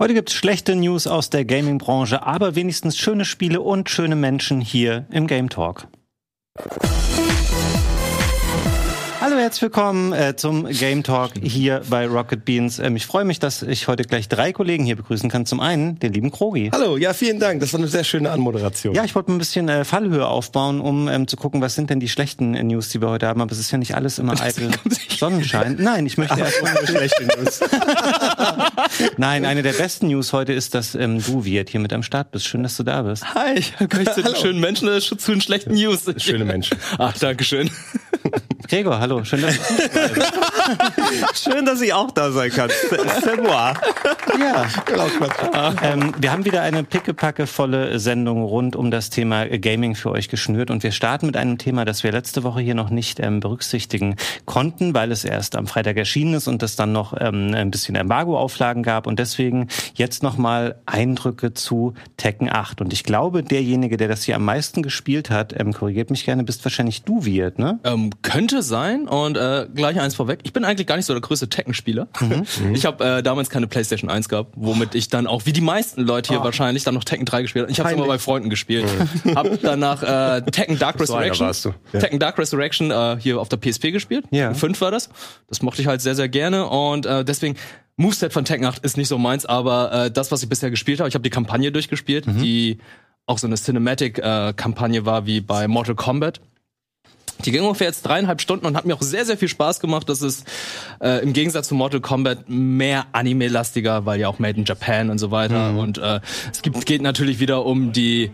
Heute gibt's schlechte News aus der Gaming-Branche, aber wenigstens schöne Spiele und schöne Menschen hier im Game Talk. Hallo, herzlich willkommen äh, zum Game Talk hier bei Rocket Beans. Ähm, ich freue mich, dass ich heute gleich drei Kollegen hier begrüßen kann. Zum einen den lieben Krogi. Hallo, ja, vielen Dank. Das war eine sehr schöne Anmoderation. Ja, ich wollte ein bisschen äh, Fallhöhe aufbauen, um ähm, zu gucken, was sind denn die schlechten äh, News, die wir heute haben. Aber es ist ja nicht alles immer eitel Sonnenschein. Nein, ich möchte erst mal schlechte News. Nein, eine der besten News heute ist, dass ähm, du, Wirt, hier mit am Start bist. Schön, dass du da bist. Hi, ich zu den schönen Menschen oder zu den schlechten News? Schöne Menschen. Ach, danke schön. Gregor, hallo. Schön, dass du Schön, dass ich auch da sein kann. C'est moi. Ja. Ähm, wir haben wieder eine pickepackevolle Sendung rund um das Thema Gaming für euch geschnürt und wir starten mit einem Thema, das wir letzte Woche hier noch nicht ähm, berücksichtigen konnten, weil es erst am Freitag erschienen ist und es dann noch ähm, ein bisschen Embargo-Auflagen gab und deswegen jetzt nochmal Eindrücke zu Tekken 8 und ich glaube, derjenige, der das hier am meisten gespielt hat, ähm, korrigiert mich gerne, bist wahrscheinlich du, Wirt, ne? Ähm, könnte sein und äh, gleich eins vorweg. Ich bin eigentlich gar nicht so der größte Tekken-Spieler. Mhm. Ich habe äh, damals keine PlayStation 1 gehabt, womit ich dann auch, wie die meisten Leute hier wahrscheinlich, dann noch Tekken 3 gespielt habe. Ich habe immer bei Freunden gespielt. Hab danach äh, Tekken Dark So Resurrection. Ja. Tekken Dark Resurrection äh, hier auf der PSP gespielt. Ja. 5 war das. Das mochte ich halt sehr, sehr gerne und äh, deswegen Moveset von Tekken 8 ist nicht so meins, aber äh, das, was ich bisher gespielt habe, ich habe die Kampagne durchgespielt, die auch so eine Cinematic-Kampagne war wie bei Mortal Kombat. Die ging ungefähr jetzt dreieinhalb Stunden und hat mir auch sehr, sehr viel Spaß gemacht. Das ist äh, im Gegensatz zu Mortal Kombat mehr Anime-lastiger, weil ja auch Made in Japan und so weiter. Und äh, es gibt, geht natürlich wieder um die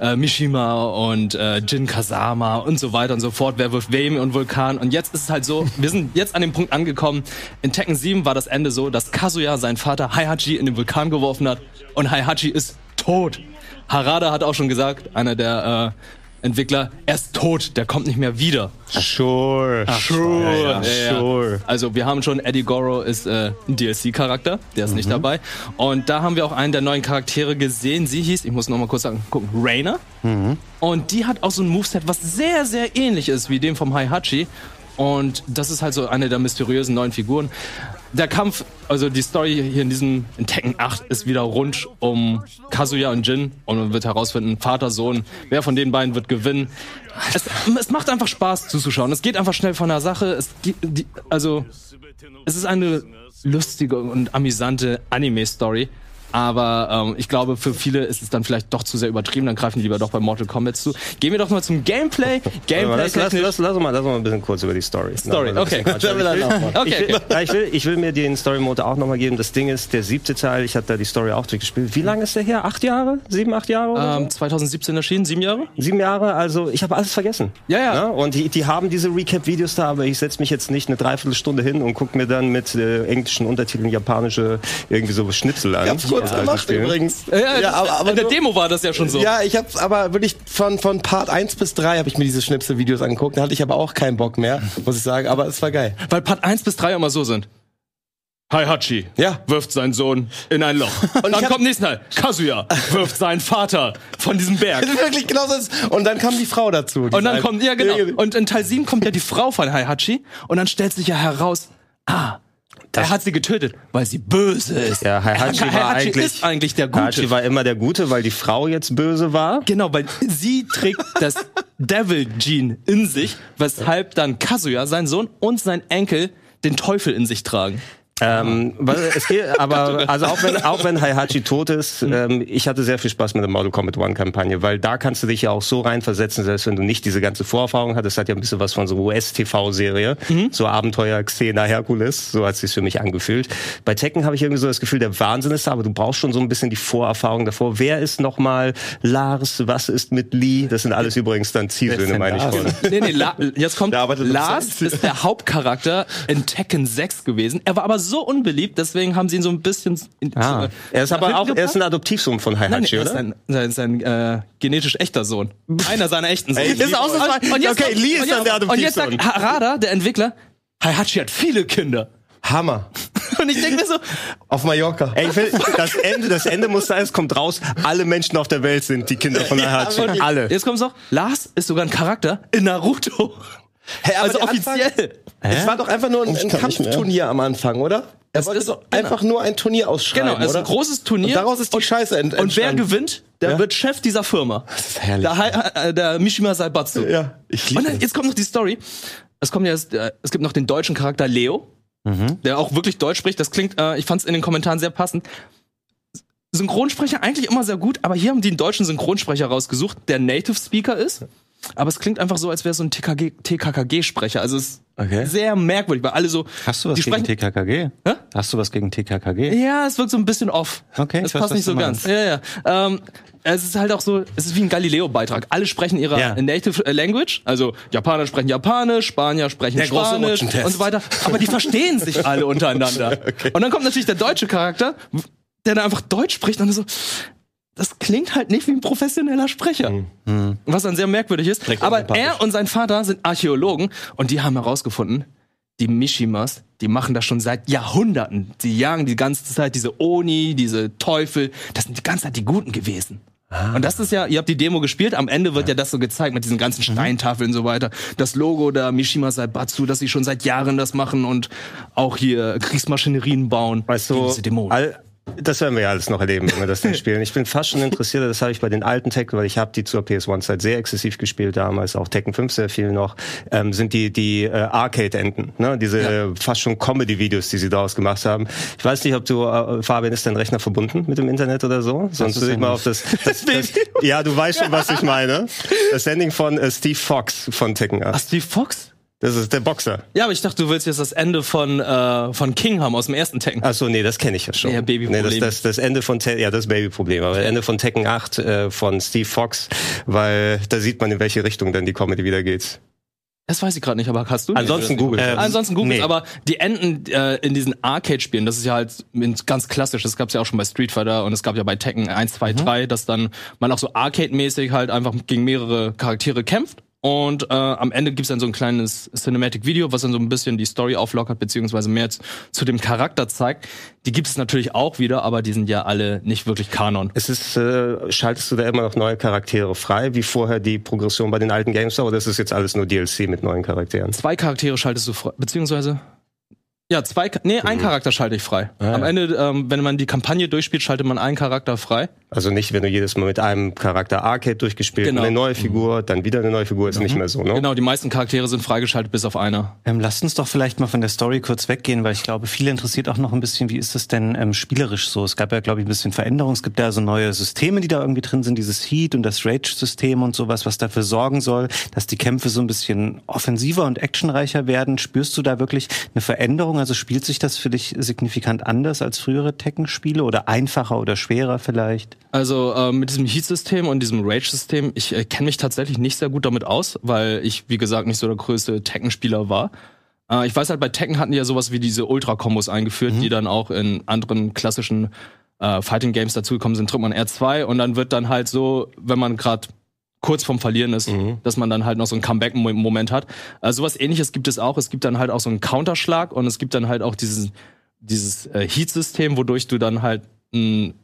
äh, Mishima und äh, Jin Kazama und so weiter und so fort. Wer wirft wem und Vulkan. Und jetzt ist es halt so, wir sind jetzt an dem Punkt angekommen. In Tekken 7 war das Ende so, dass Kazuya seinen Vater Heihachi in den Vulkan geworfen hat und Heihachi ist tot. Harada hat auch schon gesagt, einer der äh, Entwickler, er ist tot, der kommt nicht mehr wieder. Sure. Sure. Ja, ja, sure. Also wir haben schon, Eddie Goro ist äh, ein DLC-Charakter, der ist nicht dabei. Und da haben wir auch einen der neuen Charaktere gesehen. Sie hieß, ich muss noch mal kurz sagen, gucken, Rainer. Und die hat auch so ein Moveset, was sehr, sehr ähnlich ist wie dem vom Heihachi. Und das ist halt so eine der mysteriösen neuen Figuren. Der Kampf, also die Story hier in diesem in Tekken 8 ist wieder rund um Kazuya und Jin und man wird herausfinden, Vater, Sohn, wer von den beiden wird gewinnen. Es, es macht einfach Spaß zuzuschauen. Es geht einfach schnell von der Sache. Es, die, also, es ist eine lustige und amüsante Anime-Story. Aber ähm, ich glaube, für viele ist es dann vielleicht doch zu sehr übertrieben. Dann greifen die lieber doch bei Mortal Kombat zu. Gehen wir doch mal zum Gameplay. Gameplay Lass, lass, lass, lass, uns mal, lass mal ein bisschen kurz über die Story. Story, Noch okay. Ich will- Okay, Ich will, ja, ich, will, ich will mir den Story-Mode auch nochmal geben. Das Ding ist, der siebte Teil, ich habe da die Story auch durchgespielt. Wie lange ist der her? Acht Jahre? Sieben, acht Jahre? Oder Ähm, 2017 erschienen, sieben Jahre? Sieben Jahre, also ich habe alles vergessen. Ja, ja. und die, die haben diese Recap-Videos da, aber ich setze mich jetzt nicht eine Dreiviertelstunde hin und gucke mir dann mit äh, englischen Untertiteln japanische irgendwie so Schnitzel an. Hab's kurz Ja, gemacht spielen. übrigens. Ja, aber, aber in der nur- Demo war das ja schon so. Ja, ich hab's aber wirklich von, von Part 1 bis 3 habe ich mir diese Schnipselvideos angeguckt. Da hatte ich aber auch keinen Bock mehr, muss ich sagen. Aber es war geil. Weil Part 1 bis 3 immer so sind. Heihachi Ja. wirft seinen Sohn in ein Loch. Und dann kommt nächsten Teil. Kazuya wirft seinen Vater von diesem Berg. Das ist wirklich genau so. Und dann kam die Frau dazu. die Und dann kommt, ja genau. Und in Teil 7 kommt ja die Frau von Heihachi und dann stellt sich ja heraus, ah, er hat sie getötet, weil sie böse ist. Ja, Heihachi war Heihachi eigentlich, ist eigentlich der Gute. Heihachi war immer der Gute, weil die Frau jetzt böse war. Genau, weil sie trägt das Devil Gene in sich, weshalb dann Kazuya, sein Sohn und sein Enkel den Teufel in sich tragen. Ähm, es geht, aber also auch wenn auch wenn Heihachi tot ist, ähm, ich hatte sehr viel Spaß mit der Mortal Kombat One Kampagne, weil da kannst du dich ja auch so reinversetzen, selbst wenn du nicht diese ganze Vorerfahrung hattest, hat ja ein bisschen was von so US-TV-Serie, so Abenteuer Xena Herkules, so hat es sich für mich angefühlt. Bei Tekken habe ich irgendwie so das Gefühl, der Wahnsinn ist da, aber du brauchst schon so ein bisschen die Vorerfahrung davor. Wer ist nochmal Lars? Was ist mit Lee? Das sind alles übrigens dann Zielsöhne, meine ich schon. Nee, nee, La jetzt kommt Lars ist der Hauptcharakter in Tekken 6 gewesen. Er war aber so unbeliebt, deswegen haben sie ihn so ein bisschen Ah. so, Er ist aber auch, er ist ein. Adoptivsohn von Nein, Heihachi, er ist oder? ein, sein, äh, genetisch echter Sohn. Einer seiner echten Söhne. Ist ausnahmsweise- Und jetzt okay, Lee ist dann der Und jetzt sagt Adoptivsohn. Harada, der Entwickler, Heihachi hat viele Kinder. Hammer. Und ich denke mir so, Auf Mallorca. Ey, ich will, das Ende, das Ende muss sein, es kommt raus, alle Menschen auf der Welt sind die Kinder von Heihachi. alle. Jetzt kommt's noch. Lars ist sogar ein Charakter in Naruto. Hä, aber also der Anfang- offiziell. Es war doch einfach nur ein, Ich ein. Kampfturnier am Anfang, oder? Er Es wollte ist- doch genau. einfach nur ein Turnier ausschreiben, Genau, es ist oder? ein großes Turnier. Und daraus ist die Scheiße ent Und wer entstanden. gewinnt, der Ja? wird Chef dieser Firma. Das ist herrlich. Der, Hai- äh, der Mishima Saibatsu. Ja, ich liebe Und dann, jetzt kommt noch die Story. Es kommt ja, äh, es gibt noch den deutschen Charakter Leo, der auch wirklich Deutsch spricht. Das klingt, äh, ich fand es in den Kommentaren sehr passend. Synchronsprecher eigentlich immer sehr gut, aber hier haben die einen deutschen Synchronsprecher rausgesucht, der Native Speaker ist. Aber es klingt einfach so, als wäre es so ein TKKG-Sprecher. Also es ist Okay. sehr merkwürdig, weil alle so. Hast du was gegen TKKG? Hä? Hast du was gegen TKKG? Ja, es wirkt so ein bisschen off. Okay, weiß, passt nicht so ganz. Ja, ja. Ähm, es ist halt auch so, es ist wie ein Galileo-Beitrag. Alle sprechen ihre Ja. Native äh, Language. Also Japaner sprechen Japanisch, Spanier sprechen Der Spanisch und so weiter. Aber die verstehen sich alle untereinander. Und dann kommt natürlich der deutsche Charakter, der dann einfach Deutsch spricht und so. Das klingt halt nicht wie ein professioneller Sprecher. Was dann sehr merkwürdig ist. Direkt Aber er und sein Vater sind Archäologen und die haben herausgefunden, die Mishimas, die machen das schon seit Jahrhunderten. Sie jagen die ganze Zeit diese Oni, diese Teufel. Das sind die ganze Zeit die Guten gewesen. Und das ist ja, ihr habt die Demo gespielt, am Ende wird ja, das so gezeigt mit diesen ganzen Steintafeln und so weiter. Das Logo der Mishima Saibatsu, dass sie schon seit Jahren das machen und auch hier Kriegsmaschinerien bauen. Weißt du, diese Dämonen. all, das werden wir ja alles noch erleben, wenn wir das dann spielen. Ich bin fast schon interessiert, das habe ich bei den alten Tekken, weil ich habe die zur PS1-Zeit sehr exzessiv gespielt damals, auch Tekken 5 sehr viel noch, ähm, sind die die äh, Arcade-Enden, ne? diese äh, fast schon Comedy-Videos, die sie daraus gemacht haben. Ich weiß nicht, ob du, äh, Fabian, ist dein Rechner verbunden mit dem Internet oder so? Sonst würde ich ja mal auf das, das, das Ja, du weißt schon, was ich meine. Das Ending von äh, Steve Fox von Tekken 8. Ach, Steve Fox? Das ist der Boxer. Ja, aber ich dachte, du willst jetzt das Ende von, äh, von King haben aus dem ersten Tekken. Ach so, nee, das kenne ich ja schon. Ja, Babyproblem. Nee, das, das, das Ende von Te ja, das Babyproblem, aber Ende von Tekken 8 äh, von Steve Fox, weil da sieht man, in welche Richtung dann die Comedy wieder geht. Das weiß ich gerade nicht, aber hast du? Ansonsten Nee, Google. Ähm, Ansonsten Google, nee. aber die Enden äh, in diesen Arcade-Spielen, das ist ja halt ganz klassisch. Das gab's ja auch schon bei Street Fighter und es gab ja bei Tekken 1, 2, 3, dass dann man auch so Arcade-mäßig halt einfach gegen mehrere Charaktere kämpft. Und äh, am Ende gibt's dann so ein kleines Cinematic-Video, was dann so ein bisschen die Story auflockert, beziehungsweise mehr zu, zu dem Charakter zeigt. Die gibt es natürlich auch wieder, aber die sind ja alle nicht wirklich Kanon. Es ist, äh, schaltest du da immer noch neue Charaktere frei, wie vorher die Progression bei den alten Games war, oder ist jetzt alles nur DLC mit neuen Charakteren? Zwei Charaktere schaltest du frei, beziehungsweise ja, zwei, nee, Mhm. ein Charakter schalte ich frei. Ah, Am Ende, ähm, wenn man die Kampagne durchspielt, schaltet man einen Charakter frei. Also nicht, wenn du jedes Mal mit einem Charakter Arcade durchgespielt, Genau. eine neue Figur, dann wieder eine neue Figur, ist nicht mehr so, ne? Genau, die meisten Charaktere sind freigeschaltet, bis auf einer. Ähm, lasst uns doch vielleicht mal von der Story kurz weggehen, weil ich glaube, viele interessiert auch noch ein bisschen, wie ist das denn ähm, spielerisch so? Es gab ja, glaube ich, ein bisschen Veränderung. Es gibt ja so neue Systeme, die da irgendwie drin sind, dieses Heat und das Rage-System und sowas, was dafür sorgen soll, dass die Kämpfe so ein bisschen offensiver und actionreicher werden. Spürst du da wirklich eine Veränderung? Also spielt sich das für dich signifikant anders als frühere Tekken-Spiele oder einfacher oder schwerer vielleicht? Also äh, mit diesem Heat-System und diesem Rage-System, ich äh, kenne mich tatsächlich nicht sehr gut damit aus, weil ich, wie gesagt, nicht so der größte Tekken-Spieler war. Äh, ich weiß halt, bei Tekken hatten die ja sowas wie diese Ultra-Kombos eingeführt, die dann auch in anderen klassischen äh, Fighting-Games dazugekommen sind. Drückt man R2 und dann wird dann halt so, wenn man gerade kurz vorm Verlieren ist, dass man dann halt noch so einen Comeback-Moment hat. Äh, sowas ähnliches gibt es auch. Es gibt dann halt auch so einen Counterschlag und es gibt dann halt auch dieses, dieses äh, Heat-System, wodurch du dann halt einen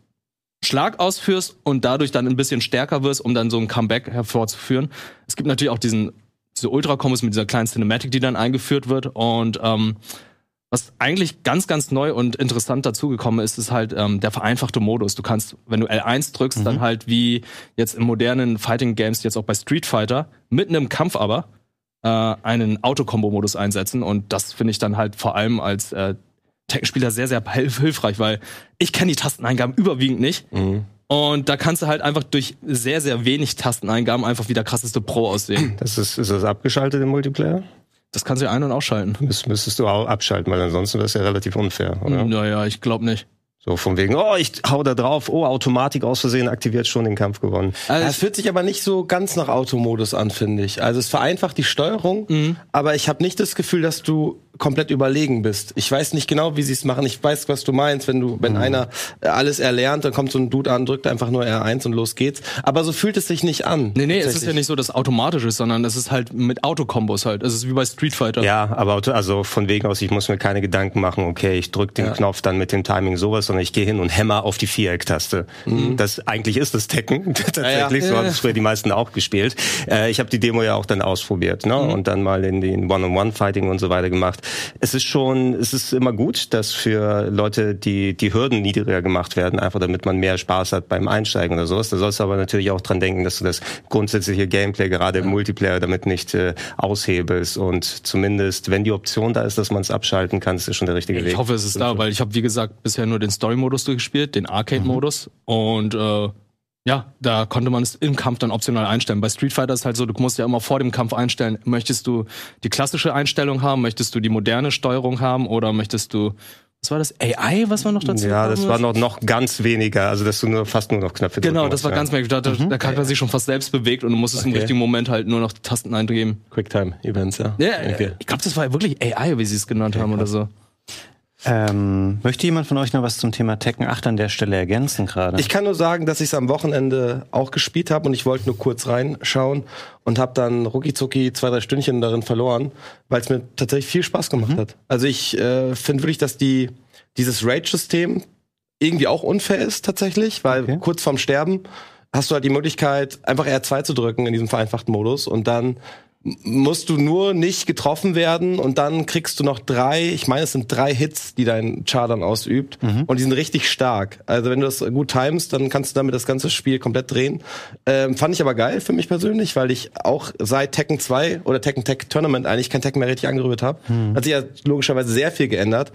Schlag ausführst und dadurch dann ein bisschen stärker wirst, um dann so ein Comeback hervorzuführen. Es gibt natürlich auch diesen, diese Ultra-Kombos mit dieser kleinen Cinematic, die dann eingeführt wird und ähm, was eigentlich ganz, ganz neu und interessant dazugekommen ist, ist halt ähm, der vereinfachte Modus. Du kannst, wenn du L1 drückst, dann halt wie jetzt in modernen Fighting Games, jetzt auch bei Street Fighter, mitten im Kampf aber, äh, einen Autokombo-Modus einsetzen. Und das finde ich dann halt vor allem als äh, Tekken-Spieler sehr, sehr hilf hilfreich, weil ich kenne die Tasteneingaben überwiegend nicht. Und da kannst du halt einfach durch sehr, sehr wenig Tasteneingaben einfach wie der krasseste Pro aussehen. Das ist, ist das abgeschaltet im Multiplayer? Das kannst du ein- und ausschalten. Das müsstest du auch abschalten, weil ansonsten wäre es ja relativ unfair, oder? Naja, ich glaube nicht. So von wegen, oh, ich hau da drauf, oh, Automatik aus Versehen aktiviert schon den Kampf gewonnen. Also Es fühlt sich aber nicht so ganz nach Automodus an, finde ich. Also es vereinfacht die Steuerung, aber ich habe nicht das Gefühl, dass du komplett überlegen bist. Ich weiß nicht genau, wie sie es machen. Ich weiß, was du meinst, wenn du, wenn Mhm. einer alles erlernt, dann kommt so ein Dude an, drückt einfach nur R1 und los geht's. Aber so fühlt es sich nicht an. Nee, nee, es ist ja nicht so, dass es automatisch ist, sondern es ist halt mit Autokombos halt. Es ist wie bei Street Fighter. Ja, aber also von wegen aus, ich muss mir keine Gedanken machen, okay, ich drücke den Ja. Knopf dann mit dem Timing sowas, sondern ich gehe hin und hämmer auf die Viereck-Taste. Das eigentlich ist das Tekken tatsächlich, so haben es früher die meisten auch gespielt. Äh, ich habe die Demo ja auch dann ausprobiert ne? und dann mal in den One-on-One-Fighting und so weiter gemacht. Es ist schon, es ist immer gut, dass für Leute die die Hürden niedriger gemacht werden, einfach damit man mehr Spaß hat beim Einsteigen oder sowas. Da sollst du aber natürlich auch dran denken, dass du das grundsätzliche Gameplay gerade im Multiplayer damit nicht äh, aushebelst und zumindest, wenn die Option da ist, dass man es abschalten kann, ist das schon der richtige Weg. Ich hoffe, es ist da, weil ich habe, wie gesagt, bisher nur den Story-Modus durchgespielt, den Arcade-Modus. Und äh, ja, da konnte man es im Kampf dann optional einstellen. Bei Street Fighter ist halt so, du musst ja immer vor dem Kampf einstellen, möchtest du die klassische Einstellung haben, möchtest du die moderne Steuerung haben oder möchtest du, was war das, AI, was war noch dazu? Ja, das war noch, noch ganz weniger, also dass du nur fast nur noch Knöpfe Genau, das war ja. ganz merkwürdig. Da der- der Charakter sich schon fast selbst bewegt und du musstest im Okay. richtigen Moment halt nur noch die Tasten eingeben. Quicktime-Events, ja. Ja, Okay. ich glaube, das war wirklich AI, wie sie es genannt haben oder so. Ähm, möchte jemand von euch noch was zum Thema Tekken 8 an der Stelle ergänzen gerade? Ich kann nur sagen, dass ich es am Wochenende auch gespielt habe und ich wollte nur kurz reinschauen und habe dann rucki zwei, drei Stündchen darin verloren, weil es mir tatsächlich viel Spaß gemacht hat. Also ich äh, finde wirklich, dass die dieses Rage-System irgendwie auch unfair ist tatsächlich, weil Okay. kurz vorm Sterben hast du halt die Möglichkeit, einfach R2 zu drücken in diesem vereinfachten Modus und dann musst du nur nicht getroffen werden und dann kriegst du noch drei, ich meine, es sind drei Hits, die dein Char dann ausübt und die sind richtig stark. Also wenn du das gut timest, dann kannst du damit das ganze Spiel komplett drehen. Ähm, fand ich aber geil für mich persönlich, weil ich auch seit Tekken 2 oder Tekken Tech Tournament eigentlich kein Tekken mehr richtig angerührt habe. Hat sich ja logischerweise sehr viel geändert,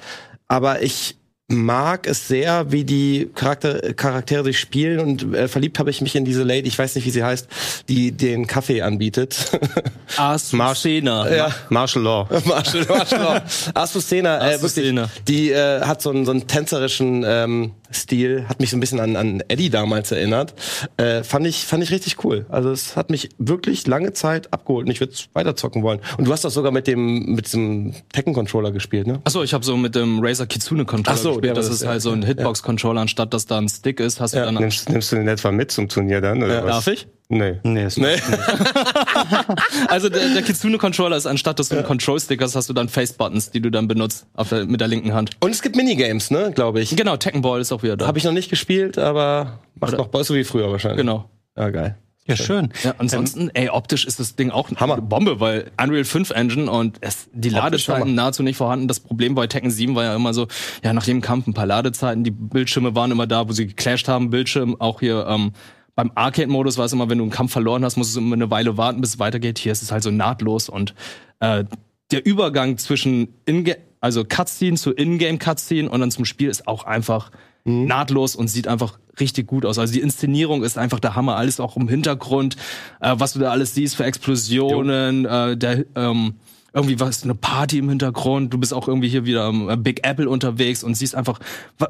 aber ich mag es sehr, wie die Charakter Charaktere sich spielen und äh, verliebt habe ich mich in diese Lady, ich weiß nicht, wie sie heißt, die den Kaffee anbietet. Arsena. Ja. Martial Law. Marshall, Marshall. Asuscena, äh, Azucena. wirklich, die äh, hat so einen, so einen tänzerischen ähm, Stil, hat mich so ein bisschen an, an Eddie damals erinnert. Äh, fand ich fand ich richtig cool. Also es hat mich wirklich lange Zeit abgeholt und ich würde weiter zocken wollen. Und du hast das sogar mit dem mit diesem Tekken Controller gespielt, ne? Achso, ich habe so mit dem Razer Kitsune Controller Ach so, gespielt. war Das das, ist ja. halt so ein Hitbox Controller, anstatt dass da ein Stick ist, hast du Ja. dann. Nimmst, nimmst du den etwa mit zum Turnier dann? Oder Ja. was? Darf ich? Nee. nee, ist Nee. Also der, der Kitsune Controller ist anstatt dass du einen Control Stick hast, hast du dann Face Buttons, die du dann benutzt auf der, mit der linken Hand. Und es gibt Minigames, ne, glaube ich. Genau, Tekken Ball ist auch wieder da. Habe ich noch nicht gespielt, aber macht noch Boss so wie früher wahrscheinlich. genau. Ja, geil. Ja, schön. Ja, ansonsten, ey, optisch ist das Ding auch Hammer. eine Bombe, weil Unreal 5 Engine und es, die Optisch Ladezeiten Hammer. nahezu nicht vorhanden. Das Problem bei Tekken 7 war ja immer so, ja, nach jedem Kampf ein paar Ladezeiten, die Bildschirme waren immer da, wo sie geclasht haben, Bildschirm, auch hier, ähm, beim Arcade-Modus war es immer, wenn du einen Kampf verloren hast, musst du immer eine Weile warten, bis es weitergeht. Hier ist es halt so nahtlos und äh, der Übergang zwischen Inga also Cutscene zu Ingame-Cutscene und dann zum Spiel ist auch einfach nahtlos und sieht einfach richtig gut aus. Also die Inszenierung ist einfach der Hammer. Alles auch im Hintergrund, äh, was du da alles siehst für Explosionen, äh, der ähm, irgendwie was eine Party im Hintergrund. Du bist auch irgendwie hier wieder am äh, Big Apple unterwegs und siehst einfach,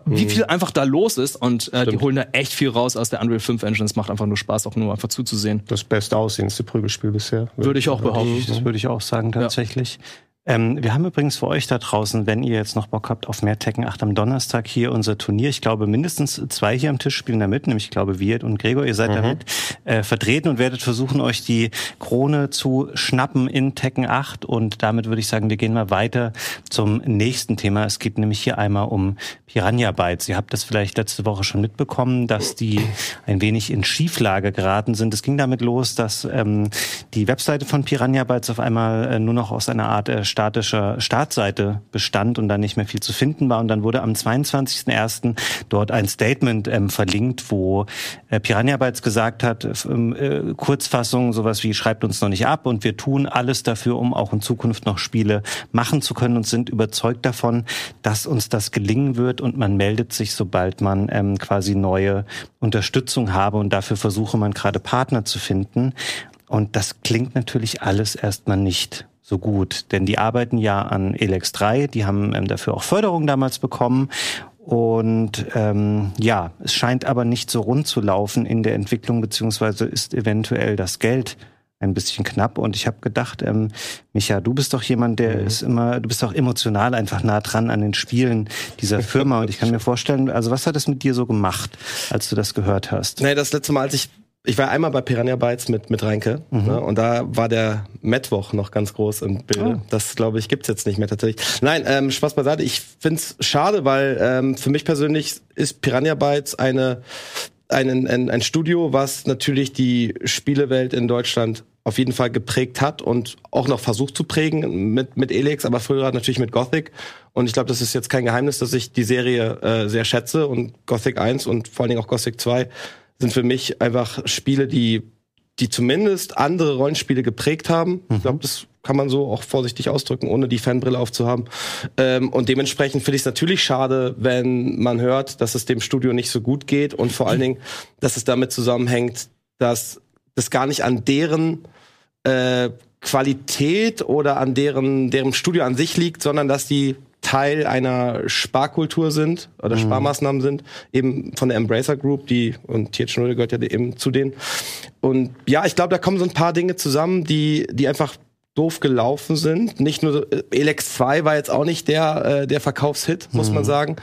wie viel einfach da los ist. Und äh, die holen da echt viel raus aus der Unreal 5 Engine. Es macht einfach nur Spaß, auch nur einfach zuzusehen. Das beste aussehendste Prügelspiel bisher. Würde ich auch behaupten. Das würde ich auch sagen, tatsächlich. Ähm, wir haben übrigens für euch da draußen, wenn ihr jetzt noch Bock habt auf mehr Tekken 8 am Donnerstag hier unser Turnier. Ich glaube, mindestens zwei hier am Tisch spielen da mit, nämlich ich glaube Wirt und Gregor, ihr seid da mit äh, vertreten und werdet versuchen, euch die Krone zu schnappen in Tekken 8. Und damit würde ich sagen, wir gehen mal weiter zum nächsten Thema. Es geht nämlich hier einmal um Piranha Bytes. Ihr habt das vielleicht letzte Woche schon mitbekommen, dass die ein wenig in Schieflage geraten sind. Es ging damit los, dass ähm, die Webseite von Piranha Bytes auf einmal äh, nur noch aus einer Art äh, statischer Startseite bestand und dann nicht mehr viel zu finden war. Und dann wurde am 22.01. dort ein Statement ähm, verlinkt, wo äh, Piranha Bytes gesagt hat, äh, Kurzfassung, sowas wie schreibt uns noch nicht ab und wir tun alles dafür, um auch in Zukunft noch Spiele machen zu können und sind überzeugt davon, dass uns das gelingen wird und man meldet sich, sobald man ähm, quasi neue Unterstützung habe und dafür versuche man gerade Partner zu finden. Und das klingt natürlich alles erstmal nicht so gut, denn die arbeiten ja an Elex 3, die haben ähm, dafür auch Förderung damals bekommen und ähm, ja, es scheint aber nicht so rund zu laufen in der Entwicklung, beziehungsweise ist eventuell das Geld ein bisschen knapp. Und ich habe gedacht, ähm, Micha, du bist doch jemand, der mhm. ist immer, du bist auch emotional einfach nah dran an den Spielen dieser Firma. Und ich kann mir vorstellen, also was hat es mit dir so gemacht, als du das gehört hast? Nee, das letzte Mal, als ich ich war einmal bei Piranha Bytes mit, mit Reinke mhm. ne, und da war der Mittwoch noch ganz groß im Bild. Oh. Das, glaube ich, gibt's jetzt nicht mehr tatsächlich. Nein, ähm, Spaß beiseite. Ich find's schade, weil ähm, für mich persönlich ist Piranha Bytes eine, ein, ein, ein Studio, was natürlich die Spielewelt in Deutschland auf jeden Fall geprägt hat und auch noch versucht zu prägen mit, mit Elex, aber früher natürlich mit Gothic. Und ich glaube, das ist jetzt kein Geheimnis, dass ich die Serie äh, sehr schätze und Gothic 1 und vor allen Dingen auch Gothic 2 sind für mich einfach Spiele, die, die zumindest andere Rollenspiele geprägt haben. Mhm. Ich glaube, das kann man so auch vorsichtig ausdrücken, ohne die Fanbrille aufzuhaben. Ähm, und dementsprechend finde ich es natürlich schade, wenn man hört, dass es dem Studio nicht so gut geht und vor allen Dingen, dass es damit zusammenhängt, dass das gar nicht an deren äh, Qualität oder an deren, deren Studio an sich liegt, sondern dass die Teil einer Sparkultur sind oder mhm. Sparmaßnahmen sind, eben von der Embracer Group, die und TH0 gehört ja eben zu denen. Und ja, ich glaube, da kommen so ein paar Dinge zusammen, die die einfach doof gelaufen sind. Nicht nur äh, Elex 2 war jetzt auch nicht der äh, der Verkaufshit, muss mhm. man sagen.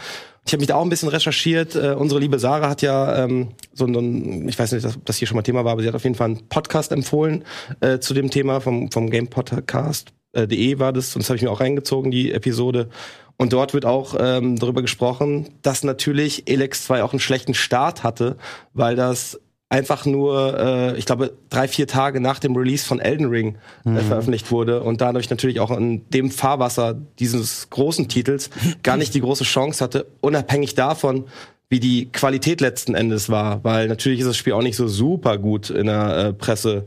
Ich habe mich da auch ein bisschen recherchiert. Äh, unsere liebe Sarah hat ja ähm, so ein, ich weiß nicht, ob das hier schon mal Thema war, aber sie hat auf jeden Fall einen Podcast empfohlen äh, zu dem Thema vom, vom Game Podcast äh, war das, und das habe ich mir auch reingezogen, die Episode. Und dort wird auch ähm, darüber gesprochen, dass natürlich Elex 2 auch einen schlechten Start hatte, weil das einfach nur, äh, ich glaube, drei, vier Tage nach dem Release von Elden Ring äh, mhm. veröffentlicht wurde und dadurch natürlich auch in dem Fahrwasser dieses großen Titels gar nicht die große Chance hatte, unabhängig davon, wie die Qualität letzten Endes war, weil natürlich ist das Spiel auch nicht so super gut in der äh, Presse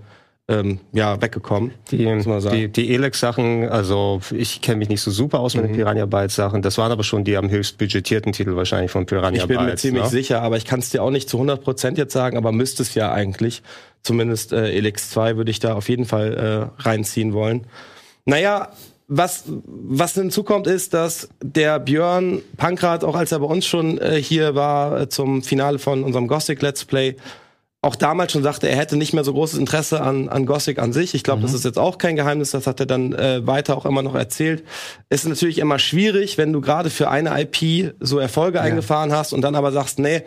ähm, ja, weggekommen. Die, die, die Elex-Sachen, also ich kenne mich nicht so super aus mit den mhm. Piranha Bytes-Sachen. Das waren aber schon die am höchst budgetierten Titel wahrscheinlich von Piranha Bytes. Ich bin Bytes, mir ziemlich ne? sicher, aber ich kann es dir auch nicht zu 100% jetzt sagen, aber müsste es ja eigentlich. Zumindest äh, Elex 2 würde ich da auf jeden Fall äh, reinziehen wollen. Naja, was, was hinzukommt, ist, dass der Björn Pankrat, auch als er bei uns schon äh, hier war, äh, zum Finale von unserem Gothic Let's Play, auch damals schon sagte, er hätte nicht mehr so großes Interesse an, an Gothic an sich. Ich glaube, mhm. das ist jetzt auch kein Geheimnis, das hat er dann äh, weiter auch immer noch erzählt. Es ist natürlich immer schwierig, wenn du gerade für eine IP so Erfolge ja. eingefahren hast und dann aber sagst, nee,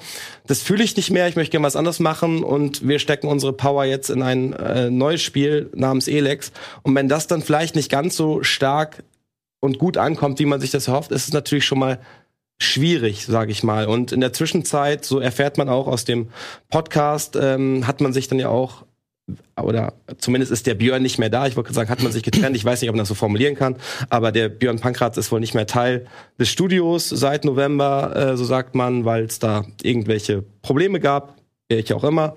das fühle ich nicht mehr, ich möchte gerne was anderes machen und wir stecken unsere Power jetzt in ein äh, neues Spiel namens Elex. Und wenn das dann vielleicht nicht ganz so stark und gut ankommt, wie man sich das erhofft, ist es natürlich schon mal schwierig, sage ich mal. Und in der Zwischenzeit, so erfährt man auch aus dem Podcast, ähm, hat man sich dann ja auch oder zumindest ist der Björn nicht mehr da. Ich wollte sagen, hat man sich getrennt. Ich weiß nicht, ob man das so formulieren kann. Aber der Björn Pankratz ist wohl nicht mehr Teil des Studios seit November, äh, so sagt man, weil es da irgendwelche Probleme gab, welche auch immer.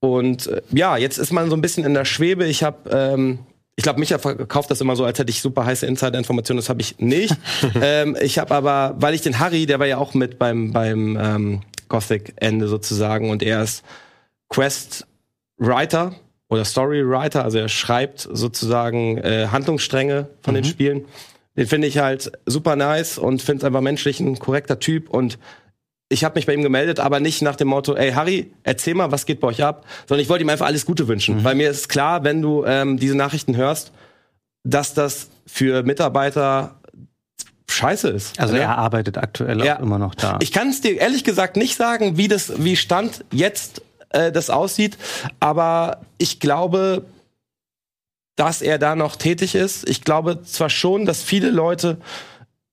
Und äh, ja, jetzt ist man so ein bisschen in der Schwebe. Ich habe ähm, ich glaube, Micha verkauft das immer so, als hätte ich super heiße Insider-Informationen. Das habe ich nicht. ähm, ich habe aber, weil ich den Harry, der war ja auch mit beim beim ähm, Gothic-Ende sozusagen und er ist Quest-Writer oder Story-Writer, also er schreibt sozusagen äh, Handlungsstränge von mhm. den Spielen. Den finde ich halt super nice und finde es einfach menschlich ein korrekter Typ und ich habe mich bei ihm gemeldet, aber nicht nach dem Motto, ey Harry, erzähl mal, was geht bei euch ab, sondern ich wollte ihm einfach alles Gute wünschen, mhm. weil mir ist klar, wenn du ähm, diese Nachrichten hörst, dass das für Mitarbeiter scheiße ist. Also er arbeitet aktuell ja. auch immer noch da. Ich kann es dir ehrlich gesagt nicht sagen, wie das, wie Stand jetzt äh, das aussieht, aber ich glaube, dass er da noch tätig ist. Ich glaube zwar schon, dass viele Leute,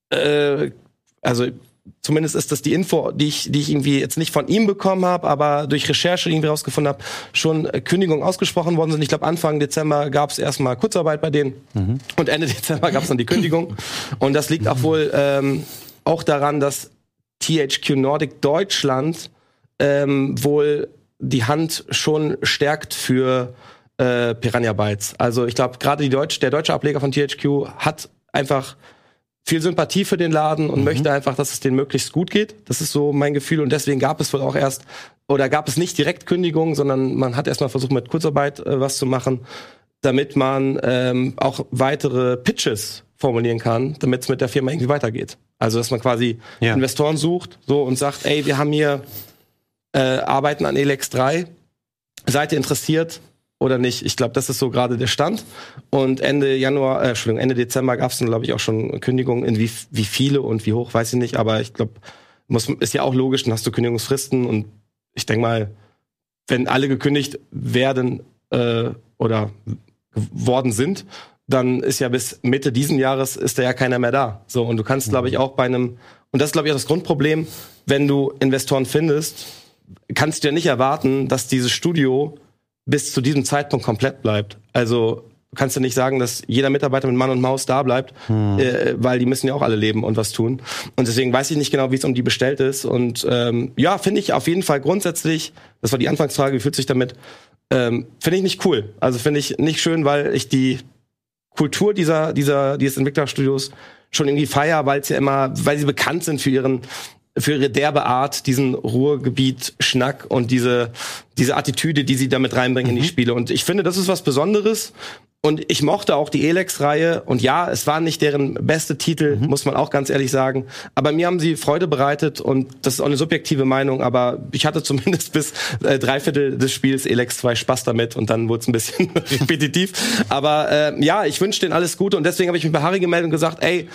äh, also zumindest ist das die Info, die ich, die ich irgendwie jetzt nicht von ihm bekommen habe, aber durch Recherche irgendwie rausgefunden habe, schon Kündigungen ausgesprochen worden sind. Ich glaube, Anfang Dezember gab es erstmal Kurzarbeit bei denen mhm. und Ende Dezember gab es dann die Kündigung. Und das liegt auch wohl ähm, auch daran, dass THQ Nordic Deutschland ähm, wohl die Hand schon stärkt für äh, Piranha Bytes. Also ich glaube, gerade Deutsch, der deutsche Ableger von THQ hat einfach viel Sympathie für den Laden und mhm. möchte einfach, dass es denen möglichst gut geht. Das ist so mein Gefühl und deswegen gab es wohl auch erst oder gab es nicht direkt Kündigungen, sondern man hat erstmal versucht mit Kurzarbeit äh, was zu machen, damit man ähm, auch weitere Pitches formulieren kann, damit es mit der Firma irgendwie weitergeht. Also dass man quasi ja. Investoren sucht so und sagt, ey, wir haben hier äh, Arbeiten an Elex 3, seid ihr interessiert? Oder nicht. Ich glaube, das ist so gerade der Stand. Und Ende Januar, äh, Entschuldigung, Ende Dezember gab es dann, glaube ich, auch schon Kündigungen. In wie, wie viele und wie hoch, weiß ich nicht. Aber ich glaube, muss ist ja auch logisch, dann hast du Kündigungsfristen und ich denke mal, wenn alle gekündigt werden äh, oder geworden sind, dann ist ja bis Mitte diesen Jahres ist da ja keiner mehr da. So und du kannst, glaube ich, auch bei einem und das ist, glaube ich, auch das Grundproblem, wenn du Investoren findest, kannst du ja nicht erwarten, dass dieses Studio bis zu diesem Zeitpunkt komplett bleibt. Also kannst du nicht sagen, dass jeder Mitarbeiter mit Mann und Maus da bleibt, hm. äh, weil die müssen ja auch alle leben und was tun. Und deswegen weiß ich nicht genau, wie es um die bestellt ist. Und ähm, ja, finde ich auf jeden Fall grundsätzlich, das war die Anfangsfrage, wie fühlt sich damit, ähm, finde ich nicht cool. Also finde ich nicht schön, weil ich die Kultur dieser, dieser, dieses Entwicklerstudios schon irgendwie feier, weil es ja immer, weil sie bekannt sind für ihren für ihre derbe Art, diesen Ruhrgebiet-Schnack und diese, diese Attitüde, die sie damit reinbringen mhm. in die mhm. Spiele. Und ich finde, das ist was Besonderes. Und ich mochte auch die Elex-Reihe. Und ja, es war nicht deren beste Titel, mhm. muss man auch ganz ehrlich sagen. Aber mir haben sie Freude bereitet. Und das ist auch eine subjektive Meinung. Aber ich hatte zumindest bis äh, drei Viertel des Spiels Elex 2 Spaß damit. Und dann wurde es ein bisschen repetitiv. Aber äh, ja, ich wünsche denen alles Gute. Und deswegen habe ich mich bei Harry gemeldet und gesagt, ey,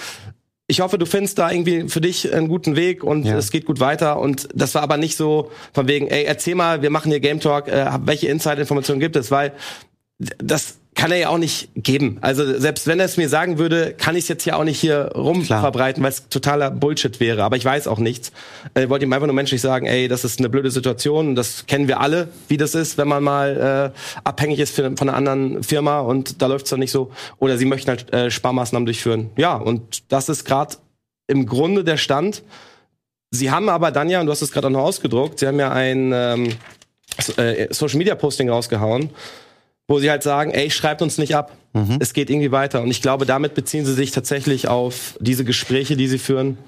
ich hoffe, du findest da irgendwie für dich einen guten Weg und ja. es geht gut weiter. Und das war aber nicht so von wegen, ey, erzähl mal, wir machen hier Game Talk, äh, welche Insight-Informationen gibt es, weil das kann er ja auch nicht geben. Also selbst wenn er es mir sagen würde, kann ich es jetzt ja auch nicht hier rum Klar. verbreiten, weil es totaler Bullshit wäre. Aber ich weiß auch nichts. Äh, ich wollte ihm einfach nur menschlich sagen, ey, das ist eine blöde Situation. Das kennen wir alle, wie das ist, wenn man mal äh, abhängig ist von einer anderen Firma und da läuft es dann nicht so. Oder sie möchten halt äh, Sparmaßnahmen durchführen. Ja, und das ist gerade im Grunde der Stand. Sie haben aber dann ja, und du hast es gerade auch noch ausgedruckt, sie haben ja ein ähm, äh, Social Media Posting rausgehauen wo sie halt sagen, ey, schreibt uns nicht ab. Mhm. Es geht irgendwie weiter. Und ich glaube, damit beziehen sie sich tatsächlich auf diese Gespräche, die sie führen.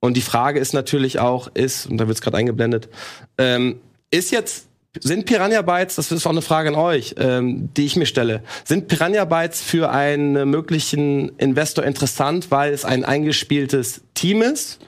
Und die Frage ist natürlich auch, ist, und da wird es gerade eingeblendet, ähm, ist jetzt, sind Piranha Bytes, das ist auch eine Frage an euch, ähm, die ich mir stelle, sind Piranha Bytes für einen möglichen Investor interessant, weil es ein eingespieltes Team ist?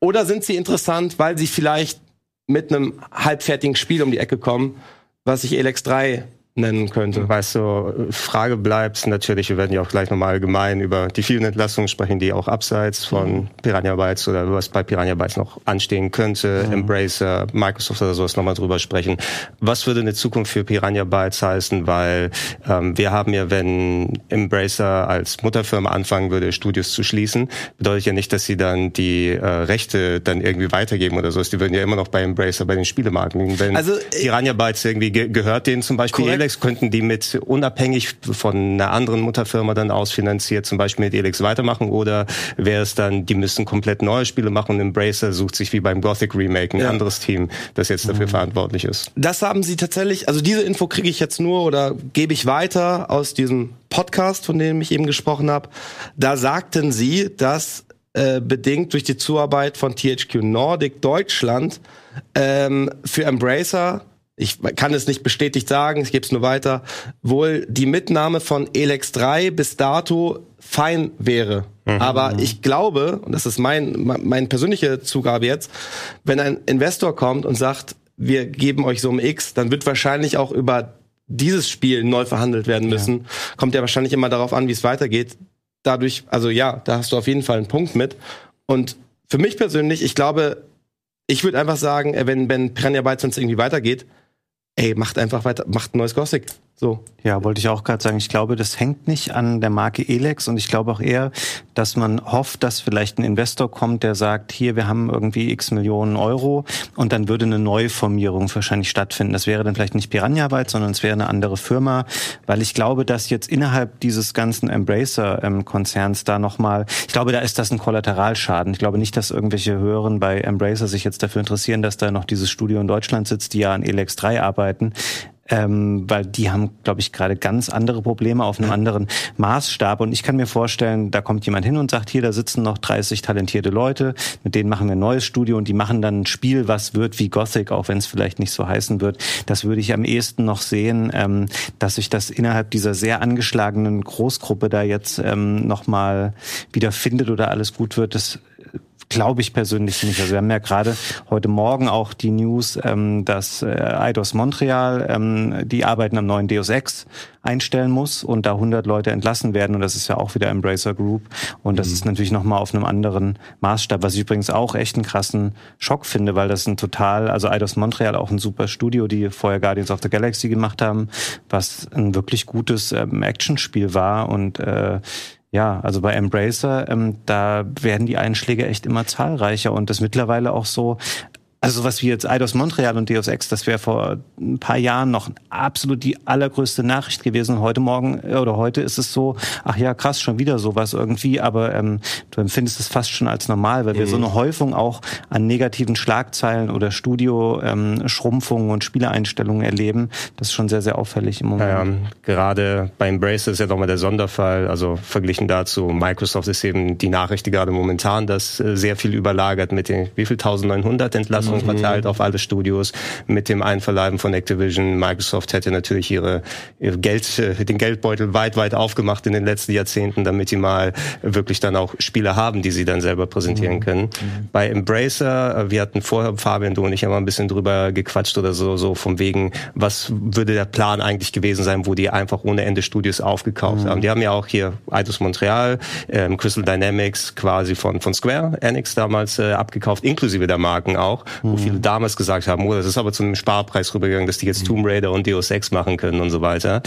Oder sind sie interessant, weil sie vielleicht mit einem halbfertigen Spiel um die Ecke kommen, was sich Elex 3 nennen könnte. Weißt du, Frage bleibt natürlich, wir werden ja auch gleich nochmal allgemein über die vielen Entlassungen sprechen, die auch abseits von mhm. Piranha Bytes oder was bei Piranha Bytes noch anstehen könnte, mhm. Embracer, Microsoft oder sowas nochmal drüber sprechen. Was würde eine Zukunft für Piranha Bytes heißen? Weil ähm, wir haben ja, wenn Embracer als Mutterfirma anfangen würde, Studios zu schließen, bedeutet ja nicht, dass sie dann die äh, Rechte dann irgendwie weitergeben oder so. Die würden ja immer noch bei Embracer, bei den Spielemarken. Wenn also, äh, Piranha Bytes irgendwie ge gehört denen zum Beispiel Elex könnten die mit unabhängig von einer anderen Mutterfirma dann ausfinanziert zum Beispiel mit Elex weitermachen oder wäre es dann, die müssen komplett neue Spiele machen und Embracer sucht sich wie beim Gothic Remake ein ja. anderes Team, das jetzt dafür mhm. verantwortlich ist. Das haben sie tatsächlich, also diese Info kriege ich jetzt nur oder gebe ich weiter aus diesem Podcast, von dem ich eben gesprochen habe. Da sagten sie, dass äh, bedingt durch die Zuarbeit von THQ Nordic Deutschland ähm, für Embracer ich kann es nicht bestätigt sagen, ich gebe es nur weiter, wohl die Mitnahme von Elex 3 bis dato fein wäre. Mhm. Aber ich glaube, und das ist mein, mein persönliche Zugabe jetzt, wenn ein Investor kommt und sagt, wir geben euch so um X, dann wird wahrscheinlich auch über dieses Spiel neu verhandelt werden müssen. Ja. Kommt ja wahrscheinlich immer darauf an, wie es weitergeht. Dadurch, also ja, da hast du auf jeden Fall einen Punkt mit. Und für mich persönlich, ich glaube, ich würde einfach sagen, wenn, wenn Piranha Bytes irgendwie weitergeht, ey, macht einfach weiter, macht ein neues Gothic. So. Ja, wollte ich auch gerade sagen. Ich glaube, das hängt nicht an der Marke Elex und ich glaube auch eher, dass man hofft, dass vielleicht ein Investor kommt, der sagt, hier, wir haben irgendwie x Millionen Euro und dann würde eine Neuformierung wahrscheinlich stattfinden. Das wäre dann vielleicht nicht Piranha Bytes, sondern es wäre eine andere Firma, weil ich glaube, dass jetzt innerhalb dieses ganzen Embracer-Konzerns da nochmal, ich glaube, da ist das ein Kollateralschaden. Ich glaube nicht, dass irgendwelche Hören bei Embracer sich jetzt dafür interessieren, dass da noch dieses Studio in Deutschland sitzt, die ja an Elex 3 arbeiten ähm, weil die haben, glaube ich, gerade ganz andere Probleme auf einem anderen Maßstab. Und ich kann mir vorstellen, da kommt jemand hin und sagt, hier, da sitzen noch 30 talentierte Leute, mit denen machen wir ein neues Studio und die machen dann ein Spiel, was wird wie Gothic, auch wenn es vielleicht nicht so heißen wird. Das würde ich am ehesten noch sehen, ähm, dass sich das innerhalb dieser sehr angeschlagenen Großgruppe da jetzt ähm, nochmal wieder findet oder alles gut wird. Das Glaube ich persönlich nicht. Also wir haben ja gerade heute Morgen auch die News, ähm, dass äh, Eidos Montreal ähm, die Arbeiten am neuen Deus Ex einstellen muss und da 100 Leute entlassen werden und das ist ja auch wieder Embracer Group und das mhm. ist natürlich nochmal auf einem anderen Maßstab, was ich übrigens auch echt einen krassen Schock finde, weil das ein total, also Eidos Montreal auch ein super Studio, die vorher Guardians of the Galaxy gemacht haben, was ein wirklich gutes ähm, Actionspiel war und äh, ja, also bei Embracer, ähm, da werden die Einschläge echt immer zahlreicher und das mittlerweile auch so, also was wie jetzt Eidos Montreal und Deus Ex, das wäre vor ein paar Jahren noch absolut die allergrößte Nachricht gewesen. Heute Morgen äh, oder heute ist es so, ach ja, krass, schon wieder sowas irgendwie, aber ähm, du empfindest es fast schon als normal, weil wir mhm. so eine Häufung auch an negativen Schlagzeilen oder Studio-Schrumpfungen ähm, und Spieleeinstellungen erleben. Das ist schon sehr, sehr auffällig im Moment. Ja, ja. gerade bei Embrace ist ja doch mal der Sonderfall. Also verglichen dazu, Microsoft ist eben die Nachricht, die gerade momentan das äh, sehr viel überlagert mit den, wie viel, 1900 Entlassungen Entlassungen mhm. verteilt auf alle Studios. Mit dem Einverleiben von Activision, Microsoft hätte natürlich ihre, ihre Geld, äh, den Geldbeutel weit, weit aufgemacht in den letzten Jahrzehnten, damit sie mal wirklich dann auch Spiele haben, die sie dann selber präsentieren mhm. können. Mhm. Bei Embracer, äh, wir hatten vorher, Fabian, du und ich, haben ein bisschen drüber gequatscht oder so, so vom wegen, was würde der Plan eigentlich gewesen sein, wo die einfach ohne Ende Studios aufgekauft mhm. haben. Die haben ja auch hier Eidos Montreal, ähm, Crystal Dynamics quasi von, von Square Enix damals äh, abgekauft, inklusive der Marken auch wo mhm. viele damals gesagt haben, oh, das ist aber zu einem Sparpreis rübergegangen, dass die jetzt Tomb Raider und Deus Ex machen können und so weiter.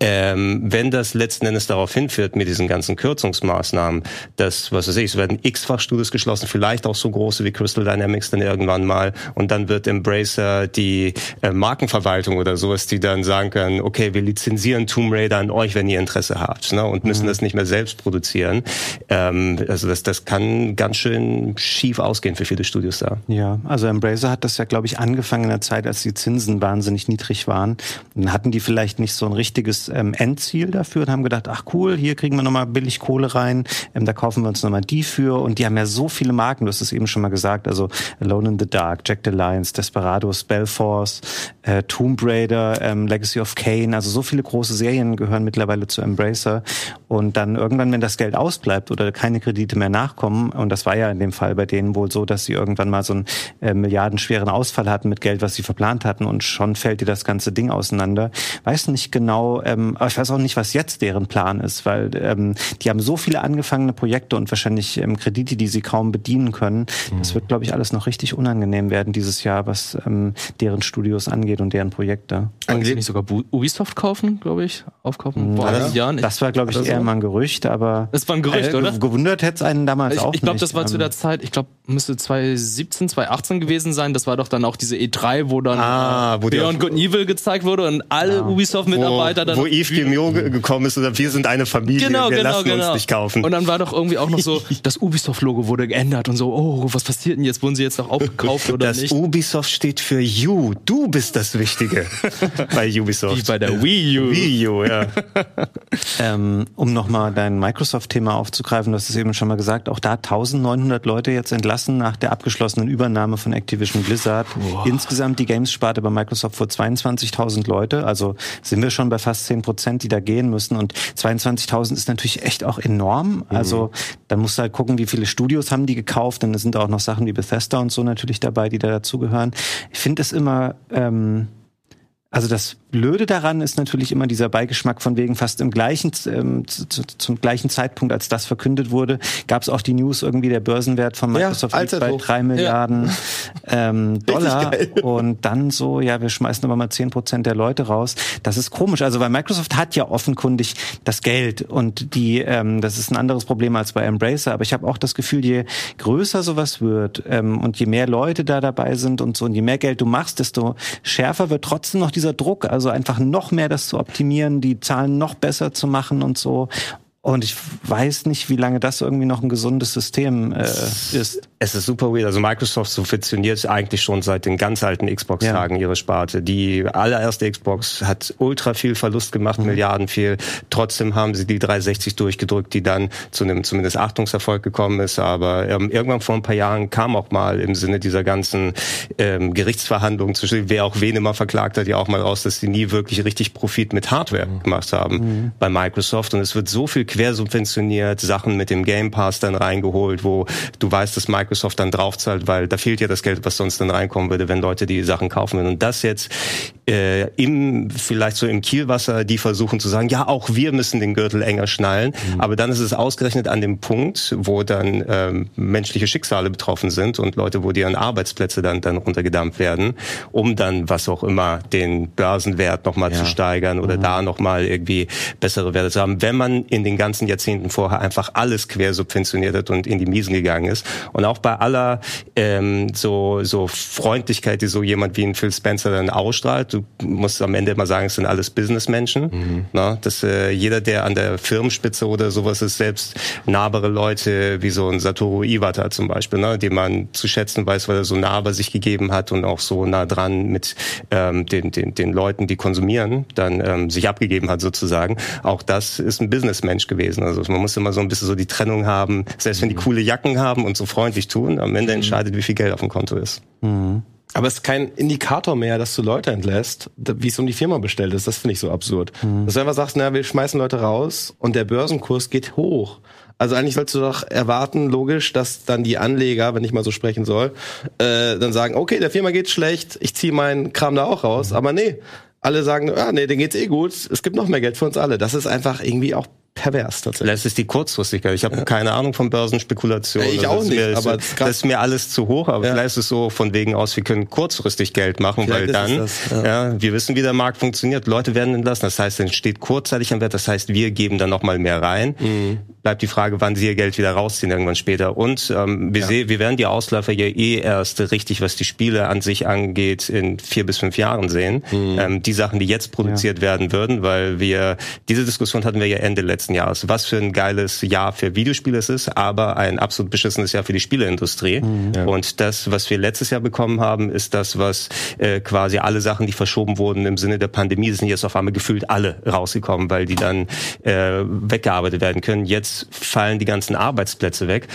Ähm, wenn das letzten Endes darauf hinführt mit diesen ganzen Kürzungsmaßnahmen, dass, was weiß ich, es werden x-fach Studios geschlossen, vielleicht auch so große wie Crystal Dynamics dann irgendwann mal und dann wird Embracer die äh, Markenverwaltung oder sowas, die dann sagen können, okay, wir lizenzieren Tomb Raider an euch, wenn ihr Interesse habt ne, und müssen mhm. das nicht mehr selbst produzieren. Ähm, also das, das kann ganz schön schief ausgehen für viele Studios da. Ja, also Embracer hat das ja, glaube ich, angefangen in der Zeit, als die Zinsen wahnsinnig niedrig waren. dann hatten die vielleicht nicht so ein richtiges ähm, Endziel dafür und haben gedacht, ach cool, hier kriegen wir nochmal billig Kohle rein, ähm, da kaufen wir uns nochmal die für. Und die haben ja so viele Marken, du hast es eben schon mal gesagt, also Alone in the Dark, Jack the Lions, Desperados, Spellforce, äh, Tomb Raider, ähm, Legacy of Kane, also so viele große Serien gehören mittlerweile zu Embracer. Und dann irgendwann, wenn das Geld ausbleibt oder keine Kredite mehr nachkommen, und das war ja in dem Fall bei denen wohl so, dass sie irgendwann mal so ein äh, milliardenschweren Ausfall hatten mit Geld, was sie verplant hatten und schon fällt dir das ganze Ding auseinander. Weiß nicht genau, ähm, aber ich weiß auch nicht, was jetzt deren Plan ist, weil ähm, die haben so viele angefangene Projekte und wahrscheinlich ähm, Kredite, die sie kaum bedienen können. Mhm. Das wird, glaube ich, alles noch richtig unangenehm werden dieses Jahr, was ähm, deren Studios angeht und deren Projekte. Wollen sie nicht sogar Ubisoft kaufen, glaube ich, aufkaufen? Vor ja. Jahren? Das war, glaube ich, eher so. mal ein Gerücht, aber das war ein Gerücht, äh, oder? Gewundert hätte es einen damals ich, auch Ich glaube, das war zu der Zeit, ich glaube, müsste 2017, 2018 gewesen sein. Das war doch dann auch diese E3, wo dann ah, wo Beyond Good Evil gezeigt wurde und alle ja. Ubisoft-Mitarbeiter dann. Wo Yves Guillemot gekommen ist oder wir sind eine Familie, genau, wir genau, lassen genau. uns nicht kaufen. Und dann war doch irgendwie auch noch so, das Ubisoft-Logo wurde geändert und so, oh, was passiert denn jetzt? Wurden sie jetzt noch aufgekauft oder das nicht? Das Ubisoft steht für You. Du bist das Wichtige bei Ubisoft. Wie bei der Wii U. Wii U, ja. ähm, um nochmal dein Microsoft-Thema aufzugreifen, du hast es eben schon mal gesagt, auch da 1900 Leute jetzt entlassen nach der abgeschlossenen Übernahme von Activision Blizzard. Wow. Insgesamt die Games-Sparte bei Microsoft vor 22.000 Leute. Also sind wir schon bei fast 10 Prozent, die da gehen müssen. Und 22.000 ist natürlich echt auch enorm. Mhm. Also dann musst du halt gucken, wie viele Studios haben die gekauft. Dann sind auch noch Sachen wie Bethesda und so natürlich dabei, die da dazugehören. Ich finde es immer... Ähm, also das Blöde daran ist natürlich immer dieser Beigeschmack von wegen fast im gleichen ähm, zu, zu, zum gleichen Zeitpunkt, als das verkündet wurde, gab es auch die News irgendwie der Börsenwert von Microsoft ja, bei drei Milliarden ja. ähm, Dollar. und dann so, ja, wir schmeißen aber mal zehn Prozent der Leute raus. Das ist komisch, also weil Microsoft hat ja offenkundig das Geld und die, ähm, das ist ein anderes Problem als bei Embracer, aber ich habe auch das Gefühl, je größer sowas wird ähm, und je mehr Leute da dabei sind und so und je mehr Geld du machst, desto schärfer wird trotzdem noch dieser Druck, also einfach noch mehr das zu optimieren, die Zahlen noch besser zu machen und so. Und ich weiß nicht, wie lange das irgendwie noch ein gesundes System äh, ist. Es ist super weird. Also Microsoft subventioniert eigentlich schon seit den ganz alten Xbox-Tagen ja. ihre Sparte. Die allererste Xbox hat ultra viel Verlust gemacht, mhm. Milliarden viel. Trotzdem haben sie die 360 durchgedrückt, die dann zu einem zumindest Achtungserfolg gekommen ist. Aber ähm, irgendwann vor ein paar Jahren kam auch mal im Sinne dieser ganzen ähm, Gerichtsverhandlungen zwischen wer auch wen immer verklagt hat, ja auch mal raus, dass sie nie wirklich richtig Profit mit Hardware mhm. gemacht haben mhm. bei Microsoft. Und es wird so viel quersubventioniert, Sachen mit dem Game Pass dann reingeholt, wo du weißt, dass Microsoft dann draufzahlt, weil da fehlt ja das Geld, was sonst dann reinkommen würde, wenn Leute die Sachen kaufen würden. Und das jetzt äh, im vielleicht so im Kielwasser, die versuchen zu sagen, ja, auch wir müssen den Gürtel enger schnallen, mhm. aber dann ist es ausgerechnet an dem Punkt, wo dann ähm, menschliche Schicksale betroffen sind und Leute, wo deren Arbeitsplätze dann dann runtergedampft werden, um dann was auch immer den Börsenwert nochmal ja. zu steigern oder mhm. da nochmal irgendwie bessere Werte zu haben, wenn man in den ganzen Jahrzehnten vorher einfach alles quer subventioniert hat und in die Miesen gegangen ist. Und auch bei aller ähm, so, so Freundlichkeit, die so jemand wie ein Phil Spencer dann ausstrahlt, du musst am Ende immer sagen, es sind alles Businessmenschen. Mhm. Na, dass äh, jeder, der an der Firmenspitze oder sowas ist, selbst nahbare Leute wie so ein Satoru Iwata zum Beispiel, ne, den man zu schätzen weiß, weil er so nah bei sich gegeben hat und auch so nah dran mit ähm, den, den, den Leuten, die konsumieren, dann ähm, sich abgegeben hat sozusagen. Auch das ist ein Businessmensch gewesen. Also man muss immer so ein bisschen so die Trennung haben, selbst wenn die mhm. coole Jacken haben und so freundlich tun, am Ende mhm. entscheidet, wie viel Geld auf dem Konto ist. Mhm. Aber es ist kein Indikator mehr, dass du Leute entlässt, wie es um die Firma bestellt ist. Das finde ich so absurd. Mhm. Dass du einfach sagst, na, wir schmeißen Leute raus und der Börsenkurs geht hoch. Also eigentlich sollst du doch erwarten, logisch, dass dann die Anleger, wenn ich mal so sprechen soll, äh, dann sagen, okay, der Firma geht schlecht, ich ziehe meinen Kram da auch raus. Mhm. Aber nee, alle sagen, ah, nee, denen geht's eh gut, es gibt noch mehr Geld für uns alle. Das ist einfach irgendwie auch pervers tatsächlich. Das ist die Kurzfristigkeit. Ich habe ja. keine Ahnung von Börsenspekulation. Ich auch nicht, mir, aber das, das, ist mir alles zu hoch. Aber ja. vielleicht ist es so von wegen aus, wir können kurzfristig Geld machen, vielleicht weil dann, das, ja. ja. wir wissen, wie der Markt funktioniert. Leute werden entlassen. Das heißt, es entsteht kurzzeitig ein Wert. Das heißt, wir geben dann nochmal mehr rein. Mhm. Bleibt die Frage, wann sie ihr Geld wieder rausziehen irgendwann später. Und ähm, wir, sehen, wir werden die Ausläufer ja eh erst richtig, was die Spiele an sich angeht, in vier bis fünf Jahren sehen. Mhm. Ähm, die Sachen, die jetzt produziert werden würden, weil wir diese Diskussion hatten wir ja Ende letzten Jahres. Was für ein geiles Jahr für Videospiele es ist, aber ein absolut beschissenes Jahr für die Spieleindustrie. Mhm, ja. Und das, was wir letztes Jahr bekommen haben, ist das, was äh, quasi alle Sachen, die verschoben wurden im Sinne der Pandemie, sind jetzt auf einmal gefühlt alle rausgekommen, weil die dann äh, weggearbeitet werden können. Jetzt fallen die ganzen Arbeitsplätze weg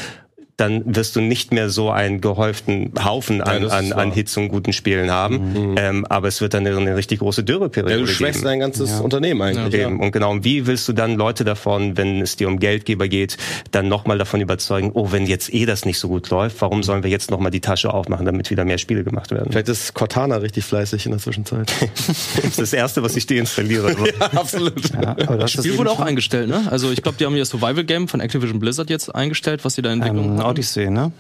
dann wirst du nicht mehr so einen gehäuften Haufen an, ja, an, an Hits und guten Spielen haben. Mhm. Ähm, aber es wird dann eine, eine richtig große Dürreperiode ja, du schwächst geben. dein ganzes ja. Unternehmen eigentlich. Ja. Und genau, und wie willst du dann Leute davon, wenn es dir um Geldgeber geht, dann nochmal davon überzeugen, oh, wenn jetzt eh das nicht so gut läuft, warum sollen wir jetzt nochmal die Tasche aufmachen, damit wieder mehr Spiele gemacht werden? Vielleicht ist Cortana richtig fleißig in der Zwischenzeit. das ist das Erste, was ich deinstalliere. ja, absolut. Ja, aber das Spiel wurde auch eingestellt, ne? Also ich glaube, die haben ja Survival-Game von Activision Blizzard jetzt eingestellt, was sie da entwickeln. Ähm, Odyssey, ne?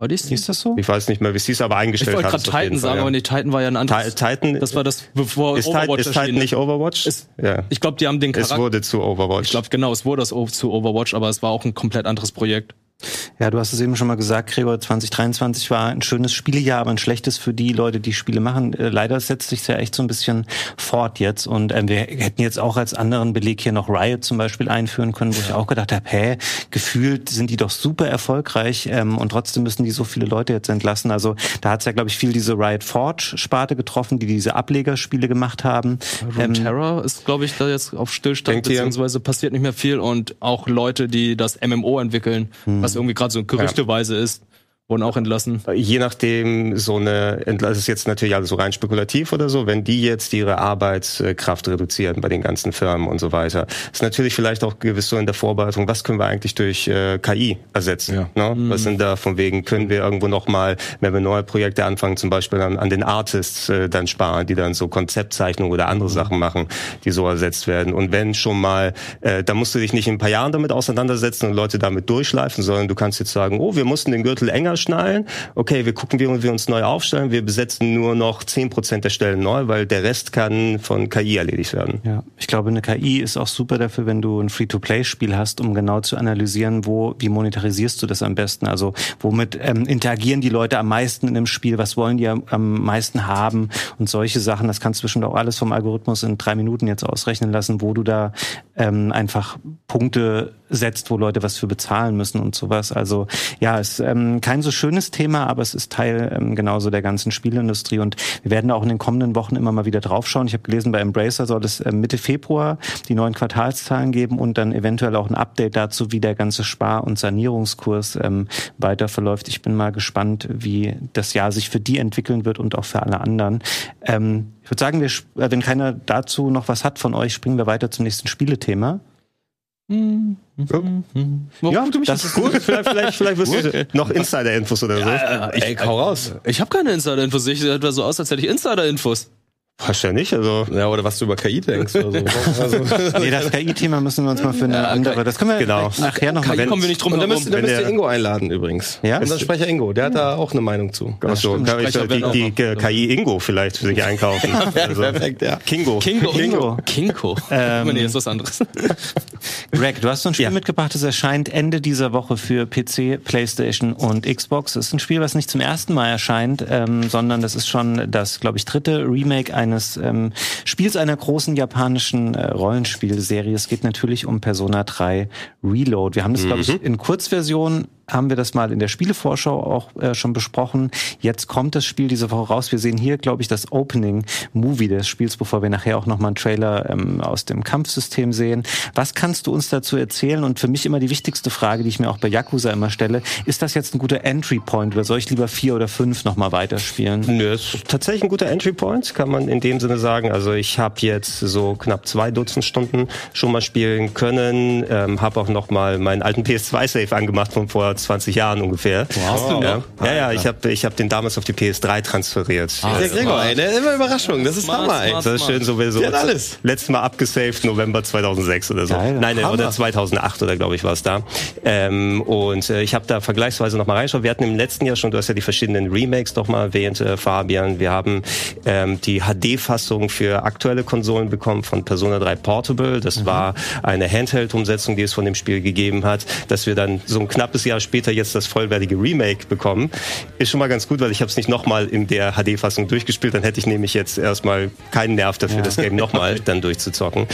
Odyssey? Ist das so? Ich weiß nicht mehr, wie sie es aber eingestellt hat. Ich wollte gerade Titan sagen, ja. aber nee, Titan war ja ein anderes. Titan, das war das, bevor ist Overwatch Ist Titan nicht Overwatch? Ist, ja. Ich glaube, die haben den Charakter. Es wurde zu Overwatch. Ich glaube, genau, es wurde das zu Overwatch, aber es war auch ein komplett anderes Projekt. Ja, du hast es eben schon mal gesagt, Gregor, 2023 war ein schönes Spielejahr, aber ein schlechtes für die Leute, die Spiele machen. Äh, leider setzt sich ja echt so ein bisschen fort jetzt und ähm, wir hätten jetzt auch als anderen Beleg hier noch Riot zum Beispiel einführen können, wo ich auch gedacht habe, hä, gefühlt sind die doch super erfolgreich ähm, und trotzdem müssen die so viele Leute jetzt entlassen. Also da hat es ja, glaube ich, viel diese Riot Forge-Sparte getroffen, die diese Ablegerspiele gemacht haben. Ähm, Terror ist, glaube ich, da jetzt auf Stillstand, beziehungsweise passiert nicht mehr viel und auch Leute, die das MMO entwickeln, hm was irgendwie gerade so gerüchteweise ist wurden auch entlassen. Je nachdem, so eine, das ist jetzt natürlich alles so rein spekulativ oder so, wenn die jetzt ihre Arbeitskraft reduzieren bei den ganzen Firmen und so weiter, ist natürlich vielleicht auch gewiss so in der Vorbereitung, was können wir eigentlich durch äh, KI ersetzen? Ja. Ne? Mhm. Was sind da von wegen, können wir irgendwo nochmal, wenn wir neue Projekte anfangen, zum Beispiel an, an den Artists äh, dann sparen, die dann so Konzeptzeichnungen oder andere mhm. Sachen machen, die so ersetzt werden. Und wenn schon mal, äh, da musst du dich nicht in ein paar Jahren damit auseinandersetzen und Leute damit durchschleifen, sondern du kannst jetzt sagen, oh, wir mussten den Gürtel enger schnallen. Okay, wir gucken, wie wir uns neu aufstellen. Wir besetzen nur noch zehn Prozent der Stellen neu, weil der Rest kann von KI erledigt werden. Ja, ich glaube, eine KI ist auch super dafür, wenn du ein Free-to-Play-Spiel hast, um genau zu analysieren, wo, wie monetarisierst du das am besten? Also, womit ähm, interagieren die Leute am meisten in dem Spiel? Was wollen die am, am meisten haben? Und solche Sachen, das kannst du bestimmt auch alles vom Algorithmus in drei Minuten jetzt ausrechnen lassen, wo du da ähm, einfach Punkte setzt, wo Leute was für bezahlen müssen und sowas. Also ja, es ist ähm, kein so schönes Thema, aber es ist Teil ähm, genauso der ganzen Spielindustrie und wir werden auch in den kommenden Wochen immer mal wieder draufschauen. Ich habe gelesen, bei Embracer soll es äh, Mitte Februar die neuen Quartalszahlen geben und dann eventuell auch ein Update dazu, wie der ganze Spar- und Sanierungskurs ähm, weiter verläuft. Ich bin mal gespannt, wie das Jahr sich für die entwickeln wird und auch für alle anderen. Ähm, ich würde sagen, wir, äh, wenn keiner dazu noch was hat von euch, springen wir weiter zum nächsten Spielethema. Ja, das ist gut. Vielleicht, vielleicht, vielleicht wirst du noch Insider-Infos oder so. Ey, hau raus. Ich habe keine Insider-Infos. Ich sehe etwa so aus, als hätte ich Insider-Infos. Hast ja nicht, also. Ja, oder was du über KI denkst oder so. Also, Nee, das KI-Thema müssen wir uns mal für eine andere. Das können wir Genau. nachher nochmal. KI kommen wir nicht drum da herum. müsst, da wenn müsst ihr Ingo einladen übrigens. Ja? Unser Sprecher Ingo, der hat da auch eine Meinung zu. Achso, stimmt. kann ich die, die, die KI Ingo vielleicht für sich einkaufen. Also, Perfekt, ja. Kingo. Kingo. Kingo. Kinko. Ähm, nee, ist was anderes. Greg, du hast so ein Spiel Ja. mitgebracht, das erscheint Ende dieser Woche für PC, PlayStation und Xbox. Es ist ein Spiel, was nicht zum ersten Mal erscheint, ähm, sondern das ist schon das, glaube ich, dritte Remake eines ähm, Spiels einer großen japanischen äh, Rollenspielserie. Es geht natürlich um Persona 3 Reload. Wir haben das, glaube ich, in Kurzversion haben wir das mal in der Spielevorschau auch äh, schon besprochen. Jetzt kommt das Spiel diese Woche raus. Wir sehen hier, glaube ich, das Opening-Movie des Spiels, bevor wir nachher auch nochmal einen Trailer ähm, aus dem Kampfsystem sehen. Was kannst du uns dazu erzählen? Und für mich immer die wichtigste Frage, die ich mir auch bei Yakuza immer stelle, ist das jetzt ein guter Entry-Point oder soll ich lieber vier oder fünf nochmal weiterspielen? Nö, ist tatsächlich ein guter Entry Point, kann man in dem Sinne sagen. Also ich habe jetzt so knapp zwei Dutzend Stunden schon mal spielen können, ähm, habe auch noch mal meinen alten PS2-Save angemacht von vor 20 Jahren ungefähr. Hast du Ja, ja, ja ich habe ich hab den damals auf die PS3 transferiert. Ah, Der Gregor, ey, der immer Überraschung. Das ist Smart, Hammer, ey. Das ist schön so, wie so alles. letztes Mal abgesaved, November 2006 oder so. Geil. Nein, Hammer. oder 2008 oder glaube ich war es da. Ähm, und äh, ich habe da vergleichsweise noch mal reingeschaut. Wir hatten im letzten Jahr schon, du hast ja die verschiedenen Remakes doch mal erwähnt, äh, Fabian. Wir haben ähm, die HD-Fassung für aktuelle Konsolen bekommen von Persona 3 Portable. Das war eine Handheld-Umsetzung, die es von dem Spiel gegeben hat. Dass wir dann so ein knappes Jahr später jetzt das vollwertige Remake bekommen, ist schon mal ganz gut, weil ich habe es nicht nochmal in der HD-Fassung durchgespielt. Dann hätte ich nämlich jetzt erstmal keinen Nerv dafür, das Game nochmal dann durchzuzocken.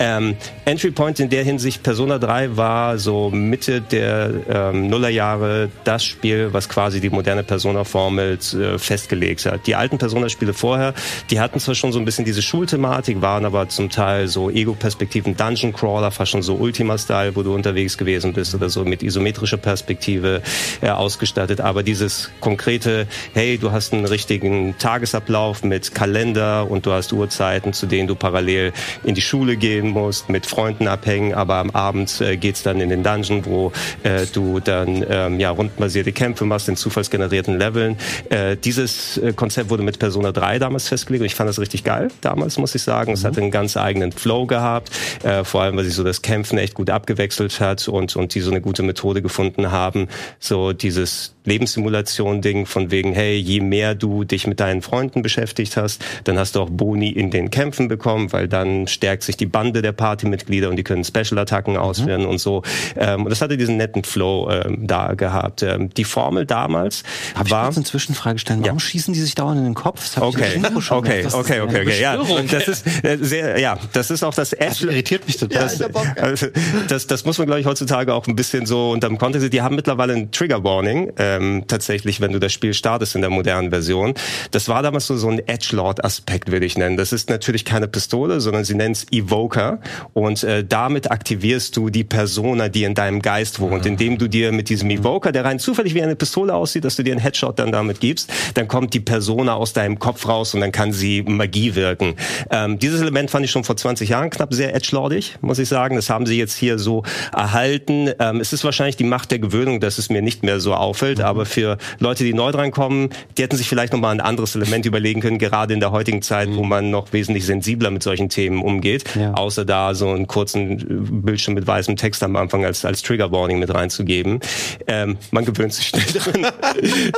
Ähm, Entry Point in der Hinsicht, Persona 3 war so Mitte der ähm, Nullerjahre das Spiel, was quasi die moderne Persona-Formel äh, festgelegt hat. Die alten Persona-Spiele vorher, die hatten zwar schon so ein bisschen diese Schulthematik, waren aber zum Teil so Ego-Perspektiven, Dungeon-Crawler, fast schon so Ultima-Style, wo du unterwegs gewesen bist oder so mit isometrischer Perspektive äh, ausgestattet. Aber dieses konkrete, hey, du hast einen richtigen Tagesablauf mit Kalender und du hast Uhrzeiten, zu denen du parallel in die Schule gehen musst, mit Freunden abhängen, aber am Abend äh, geht's dann in den Dungeon, wo äh, du dann ähm, ja rundenbasierte Kämpfe machst in zufallsgenerierten Leveln. Äh, dieses äh, Konzept wurde mit Persona 3 damals festgelegt und ich fand das richtig geil damals, muss ich sagen. Es hatte einen ganz eigenen Flow gehabt, äh, vor allem, weil sich so das Kämpfen echt gut abgewechselt hat und, und die so eine gute Methode gefunden haben, so dieses Lebenssimulation-Ding von wegen, hey, je mehr du dich mit deinen Freunden beschäftigt hast, dann hast du auch Boni in den Kämpfen bekommen, weil dann stärkt sich die Bande der Partymitglieder und die können Special-Attacken ausführen und so. Ähm, und das hatte diesen netten Flow ähm, da gehabt. Ähm, die Formel damals Habe ich war... kurz eine Zwischenfrage stellen? Warum schießen die sich dauernd in den Kopf? Das hab ich Okay, okay. Das okay, okay, eine okay, ja. Das ist äh, sehr, ja, das ist auch das Edge. irritiert mich total. Das, also, das, das muss man, glaube ich, heutzutage auch ein bisschen so unterm Kontext. Die haben mittlerweile ein Trigger Warning, ähm, tatsächlich, wenn du das Spiel startest in der modernen Version. Das war damals so, so ein Edgelord-Aspekt, würde ich nennen. Das ist natürlich keine Pistole, sondern sie nennen es Evoker. Und äh, damit aktivierst du die Persona, die in deinem Geist wohnt. Indem du dir mit diesem Evoker, der rein zufällig wie eine Pistole aussieht, dass du dir einen Headshot dann damit gibst, dann kommt die Persona aus deinem Kopf raus und dann kann sie Magie wirken. Ähm, dieses Element fand ich schon vor 20 Jahren knapp sehr edgelordig, muss ich sagen. Das haben sie jetzt hier so erhalten. Ähm, es ist wahrscheinlich die Macht der Gewöhnung, dass es mir nicht mehr so auffällt. Aber für Leute, die neu drankommen, die hätten sich vielleicht noch mal ein anderes Element überlegen können, gerade in der heutigen Zeit, wo man noch wesentlich sensibler mit solchen Themen umgeht. Ja. Außer da so einen kurzen äh, Bildschirm mit weißem Text am Anfang als, als Trigger Warning mit reinzugeben. Ähm, man gewöhnt sich schnell daran,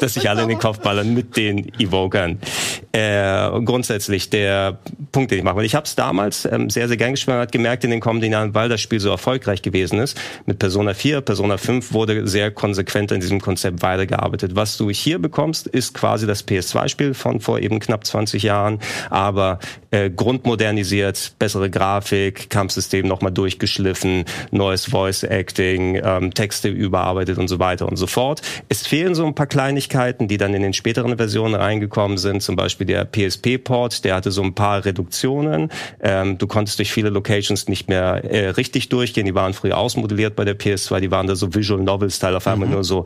dass sich alle in den Kopf ballern mit den Evokern. Äh, grundsätzlich der Punkt, den ich mache. Ich habe es damals ähm, sehr, sehr gern gespielt. Man hat gemerkt in den kommenden Jahren, weil das Spiel so erfolgreich gewesen ist, mit Persona 4, Persona 5 wurde sehr konsequent an diesem Konzept weitergearbeitet. Was du hier bekommst, ist quasi das PS2-Spiel von vor eben knapp 20 Jahren, aber äh, grundmodernisiert, bessere Grafik, Kampfsystem nochmal durchgeschliffen, neues Voice-Acting, ähm, Texte überarbeitet und so weiter und so fort. Es fehlen so ein paar Kleinigkeiten, die dann in den späteren Versionen reingekommen sind, zum Beispiel der PSP-Port, der hatte so ein paar Reduktionen. Ähm, du konntest durch viele Locations nicht mehr äh, richtig durchgehen, die waren früher ausmodelliert bei der PS2, die waren da so Visual Novel-Style, auf einmal nur so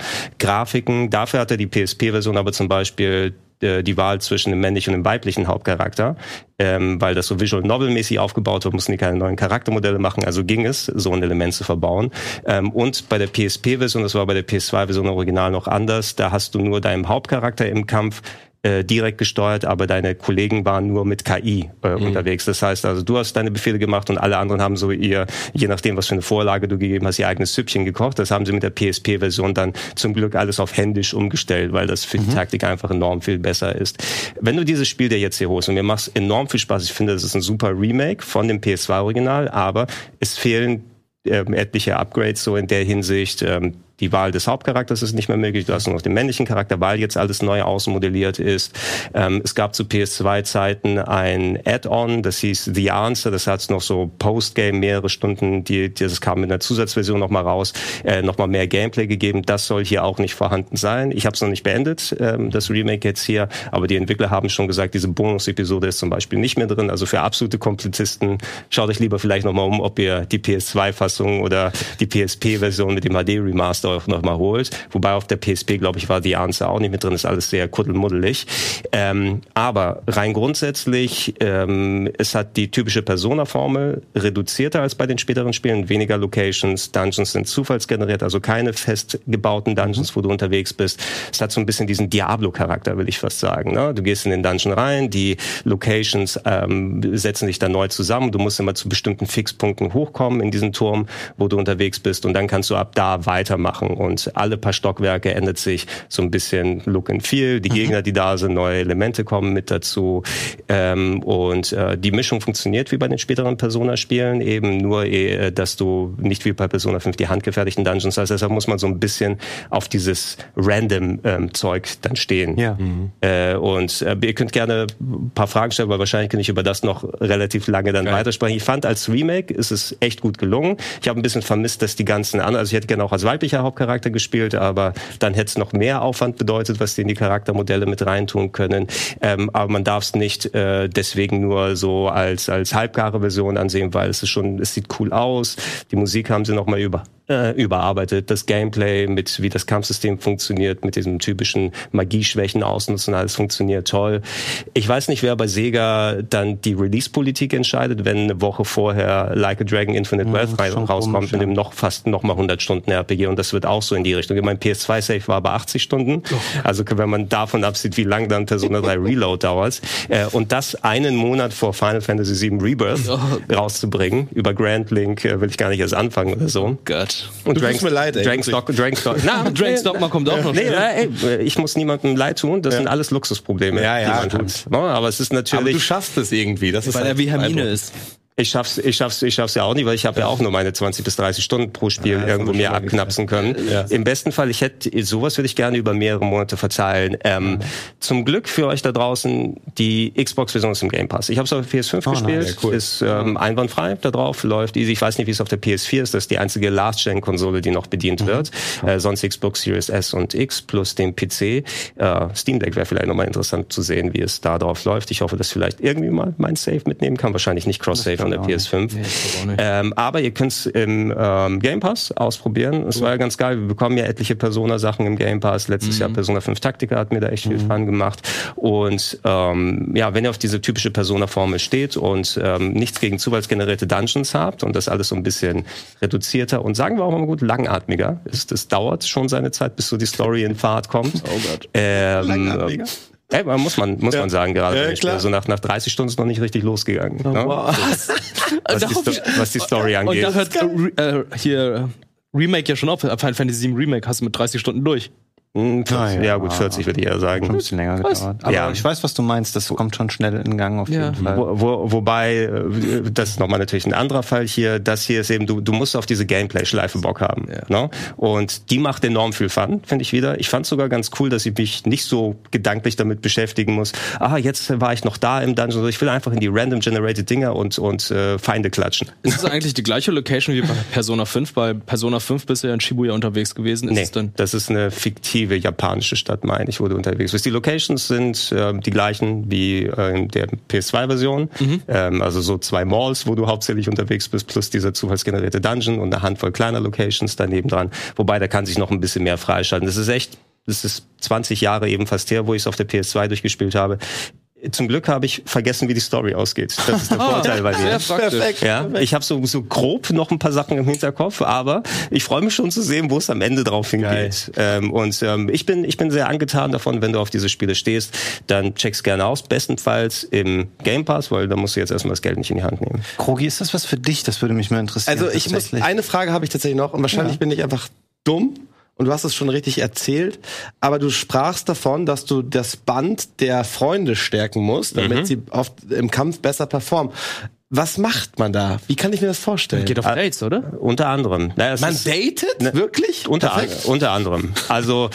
Grafiken. Dafür hatte die PSP-Version aber zum Beispiel äh, die Wahl zwischen dem männlichen und dem weiblichen Hauptcharakter, ähm, weil das so Visual Novel-mäßig aufgebaut wird, mussten die keine neuen Charaktermodelle machen, also ging es, so ein Element zu verbauen. Ähm, und bei der PSP-Version, das war bei der PS2-Version original noch anders, da hast du nur deinen Hauptcharakter im Kampf äh, direkt gesteuert, aber deine Kollegen waren nur mit KI äh, mhm. unterwegs. Das heißt also, du hast deine Befehle gemacht und alle anderen haben so ihr, je nachdem, was für eine Vorlage du gegeben hast, ihr eigenes Süppchen gekocht. Das haben sie mit der PSP-Version dann zum Glück alles auf händisch umgestellt, weil das für die mhm. Taktik einfach enorm viel besser ist. Wenn du dieses Spiel dir jetzt hier holst und mir macht enorm viel Spaß, ich finde, das ist ein super Remake von dem PS2-Original, aber es fehlen ähm, etliche Upgrades so in der Hinsicht. Ähm, die Wahl des Hauptcharakters ist nicht mehr möglich. Du hast nur noch den männlichen Charakter, weil jetzt alles neu ausmodelliert ist. Ähm, es gab zu PS2-Zeiten ein Add-on, das hieß The Answer. Das hat noch so Postgame mehrere Stunden, die, das kam mit einer Zusatzversion nochmal raus, äh, nochmal mehr Gameplay gegeben. Das soll hier auch nicht vorhanden sein. Ich habe es noch nicht beendet, ähm, das Remake jetzt hier, aber die Entwickler haben schon gesagt, diese Bonus-Episode ist zum Beispiel nicht mehr drin. Also für absolute Komplizisten schaut euch lieber vielleicht nochmal um, ob ihr die PS2-Fassung oder die PSP-Version mit dem HD-Remaster auch noch mal holt. Wobei auf der PSP, glaube ich, war die Answer auch nicht mit drin. Ist alles sehr kuddelmuddelig. Ähm, aber rein grundsätzlich, ähm, es hat die typische Persona-Formel reduzierter als bei den späteren Spielen. Weniger Locations, Dungeons sind zufallsgeneriert, also keine festgebauten Dungeons, wo du unterwegs bist. Es hat so ein bisschen diesen Diablo-Charakter, will ich fast sagen. Ne? Du gehst in den Dungeon rein, die Locations ähm, setzen sich dann neu zusammen. Du musst immer zu bestimmten Fixpunkten hochkommen in diesen Turm, wo du unterwegs bist und dann kannst du ab da weitermachen machen. Und alle paar Stockwerke ändert sich so ein bisschen Look and Feel. Die mhm. Gegner, die da sind, neue Elemente kommen mit dazu. Ähm, und äh, die Mischung funktioniert wie bei den späteren Persona-Spielen, eben nur, äh, dass du nicht wie bei Persona 5 die handgefertigten Dungeons hast. Deshalb muss man so ein bisschen auf dieses Random-Zeug ähm, dann stehen. Ja. Mhm. Äh, und äh, ihr könnt gerne ein paar Fragen stellen, weil wahrscheinlich kann ich über das noch relativ lange dann Geil. weitersprechen. Ich fand, als Remake ist es echt gut gelungen. Ich habe ein bisschen vermisst, dass die ganzen anderen, also ich hätte gerne auch als weiblicher Hauptcharakter gespielt, aber dann hätte es noch mehr Aufwand bedeutet, was die in die Charaktermodelle mit reintun können. Ähm, aber man darf es nicht äh, deswegen nur so als als halbgare Version ansehen, weil es ist schon, es sieht cool aus. Die Musik haben sie noch mal über äh, überarbeitet. Das Gameplay mit, wie das Kampfsystem funktioniert, mit diesen typischen Magieschwächen ausnutzen, alles funktioniert toll. Ich weiß nicht, wer bei Sega dann die Release-Politik entscheidet, wenn eine Woche vorher Like a Dragon Infinite Wealth ja, rauskommt komisch, mit dem noch fast noch mal 100 Stunden RPG und das wird auch so in die Richtung. Mein PS2-Save war bei 80 Stunden. Oh. Also wenn man davon absieht, wie lang dann Persona 3 Reload dauert äh, und das einen Monat vor Final Fantasy VII Rebirth oh. rauszubringen, über Grand Link äh, will ich gar nicht erst anfangen oder so. Oh Gott. Und du mir leid, ey. Drankstock, Drankstock. Na, Drankstock mal kommt auch noch. Nee, ey, ich muss niemandem leid tun. Das ja. sind alles Luxusprobleme. Ja, ja, die man hat. Aber es ist natürlich. Aber du schaffst es irgendwie. Das ist weil halt er wie Hermine ist. Ich schaff's, ich schaff's, ich schaff's ja auch nicht, weil ich habe ja auch nur meine 20 bis 30 Stunden pro Spiel ja, irgendwo mir abknapsen können. Ja. Im besten Fall, ich hätte sowas würde ich gerne über mehrere Monate verzeihen. Ähm, ja. Zum Glück für euch da draußen, die Xbox-Version ist im Game Pass. Ich habe es auf PS5 oh, gespielt, nein, cool. ist ähm, einwandfrei da drauf, läuft easy. Ich weiß nicht, wie es auf der PS4 ist. Das ist die einzige Last-Gen-Konsole, die noch bedient mhm. wird. Äh, sonst Xbox Series S und X plus den PC. Äh, Steam Deck wäre vielleicht nochmal interessant zu sehen, wie es da drauf läuft. Ich hoffe, dass vielleicht irgendwie mal mein Save mitnehmen kann. Wahrscheinlich nicht Cross-Save von der PS5. Nee, ähm, aber ihr könnt es im ähm, Game Pass ausprobieren. Es cool. war ja ganz geil. Wir bekommen ja etliche Persona-Sachen im Game Pass. Letztes mhm. Jahr Persona 5 Taktika hat mir da echt viel mhm. Fun gemacht. Und ähm, ja, wenn ihr auf diese typische Persona-Formel steht und ähm, nichts gegen zufallsgenerierte Dungeons habt und das alles so ein bisschen reduzierter und sagen wir auch mal gut langatmiger ist, es dauert schon seine Zeit, bis so die Story in Fahrt kommt. Oh Gott. Ähm, langatmiger. Ey, muss man, muss ja. man sagen, gerade. Ja, klar. Also nach, nach 30 Stunden ist noch nicht richtig losgegangen. Oh, ne? wow. was, die, was, die, Story angeht. Und da hört äh, hier Remake ja schon auf. Final Fantasy 7 Remake hast du mit 30 Stunden durch. 40, ah, ja, ja, gut, 40 würde ich eher sagen. Ein bisschen länger gedauert. Aber ja. ich weiß, was du meinst. Das kommt schon schnell in Gang auf jeden Fall. Wo, wo, wobei, äh, das ist nochmal natürlich ein anderer Fall hier. Das hier ist eben, du, du musst auf diese Gameplay-Schleife Bock haben. Ja. Ne? Und die macht enorm viel Fun, finde ich wieder. Ich fand sogar ganz cool, dass ich mich nicht so gedanklich damit beschäftigen muss. Ah, jetzt war ich noch da im Dungeon. Ich will einfach in die random generated Dinger und, und äh, Feinde klatschen. Ist es eigentlich die gleiche Location wie bei Persona 5? Bei Persona 5 bist du ja in Shibuya unterwegs gewesen. Ist nee, es denn? das ist eine fiktive japanische Stadt, meine ich, wo du unterwegs bist. Die Locations sind äh, die gleichen wie äh, in der PS2-Version. Mhm. Ähm, also so zwei Malls, wo du hauptsächlich unterwegs bist, plus dieser zufallsgenerierte Dungeon und eine Handvoll kleiner Locations daneben dran. Wobei, da kann sich noch ein bisschen mehr freischalten. Das ist echt das ist 20 Jahre eben fast her, wo ich es auf der PS2 durchgespielt habe. Zum Glück habe ich vergessen, wie die Story ausgeht. Das ist der Vorteil bei mir. Perfekt. Ja, ich habe so, so grob noch ein paar Sachen im Hinterkopf, aber ich freue mich schon zu sehen, wo es am Ende drauf hingeht. Ähm, und ähm, ich bin ich bin sehr angetan davon, wenn du auf diese Spiele stehst, dann check's gerne aus, bestenfalls im Game Pass, weil da musst du jetzt erstmal das Geld nicht in die Hand nehmen. Krogi, ist das was für dich? Das würde mich mal interessieren. Also ich muss, eine Frage habe ich tatsächlich noch und wahrscheinlich bin ich einfach dumm und du hast es schon richtig erzählt, aber du sprachst davon, dass du das Band der Freunde stärken musst, damit sie oft im Kampf besser performen. Was macht man da? Wie kann ich mir das vorstellen? Geht auf Dates, oder? Unter anderem. Naja, man ist- datet? Wirklich? Unter, an, unter anderem. Also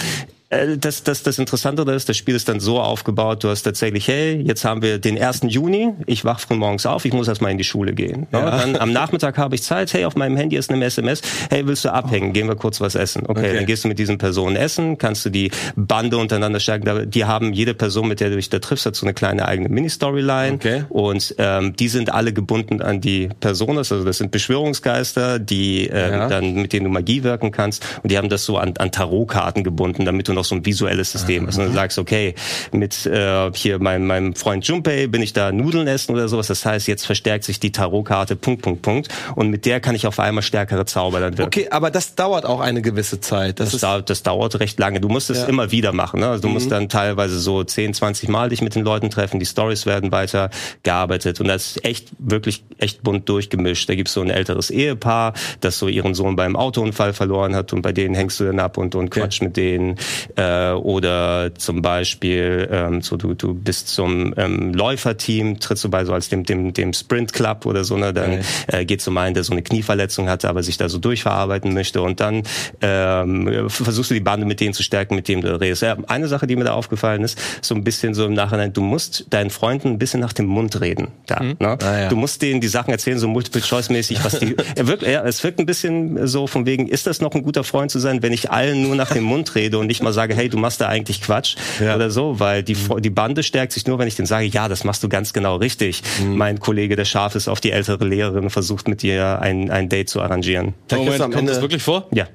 das, das, das Interessante ist, das Spiel ist dann so aufgebaut, du hast tatsächlich, hey, jetzt haben wir den 1. Juni, ich wach früh morgens auf, ich muss erstmal in die Schule gehen. Ja. Dann am Nachmittag habe ich Zeit, hey, auf meinem Handy ist eine SMS, hey, willst du abhängen, gehen wir kurz was essen. Okay, Okay. dann gehst du mit diesen Personen essen, kannst du die Bande untereinander stärken. Die haben, jede Person, mit der du dich da triffst, hat so eine kleine eigene Mini-Storyline. Okay. Und ähm, die sind alle gebunden an die Person. Also das sind Beschwörungsgeister, die ähm, Ja. dann mit denen du Magie wirken kannst. Und die haben das so an, an Tarotkarten gebunden, damit du noch so ein visuelles System. Und du sagst, okay, mit äh, hier meinem, meinem Freund Junpei bin ich da Nudeln essen oder sowas. Das heißt, jetzt verstärkt sich die Tarotkarte Punkt, Punkt, Punkt. Und mit der kann ich auf einmal stärkere Zauber dann wirken. Okay, aber das dauert auch eine gewisse Zeit. Das, Das, ist dauert, das dauert recht lange. Du musst es Ja. immer wieder machen. Ne? Also du musst dann teilweise so 10, 20 Mal dich mit den Leuten treffen. Die Stories werden weiter gearbeitet. Und das ist echt, wirklich echt bunt durchgemischt. Da gibt's so ein älteres Ehepaar, das so ihren Sohn beim Autounfall verloren hat und bei denen hängst du dann ab und, und quatsch mit denen. Äh, oder zum Beispiel, ähm, so du, du bist zum ähm, Läuferteam, trittst du bei so als dem, dem, dem Sprint Club oder so, ne? dann äh, geht zum einen, der so eine Knieverletzung hatte, aber sich da so durchverarbeiten möchte und dann ähm, versuchst du die Bande mit denen zu stärken, mit denen du redest. Ja, eine Sache, die mir da aufgefallen ist, so ein bisschen so im Nachhinein, du musst deinen Freunden ein bisschen nach dem Mund reden. Da, ne? Ah, ja. Du musst denen die Sachen erzählen, so Multiple-Choice-mäßig, was die, er wirkt, ja, es wirkt ein bisschen so von wegen, ist das noch ein guter Freund zu sein, wenn ich allen nur nach dem Mund rede und nicht mal sage, hey, du machst da eigentlich Quatsch Ja. oder so, weil die, Fre- die Bande stärkt sich nur, wenn ich denen sage, ja, das machst du ganz genau richtig. Mhm. Mein Kollege, der scharf ist auf die ältere Lehrerin, versucht mit dir ein, ein Date zu arrangieren. da kriegst du am kommt Ende, das wirklich vor? Ja.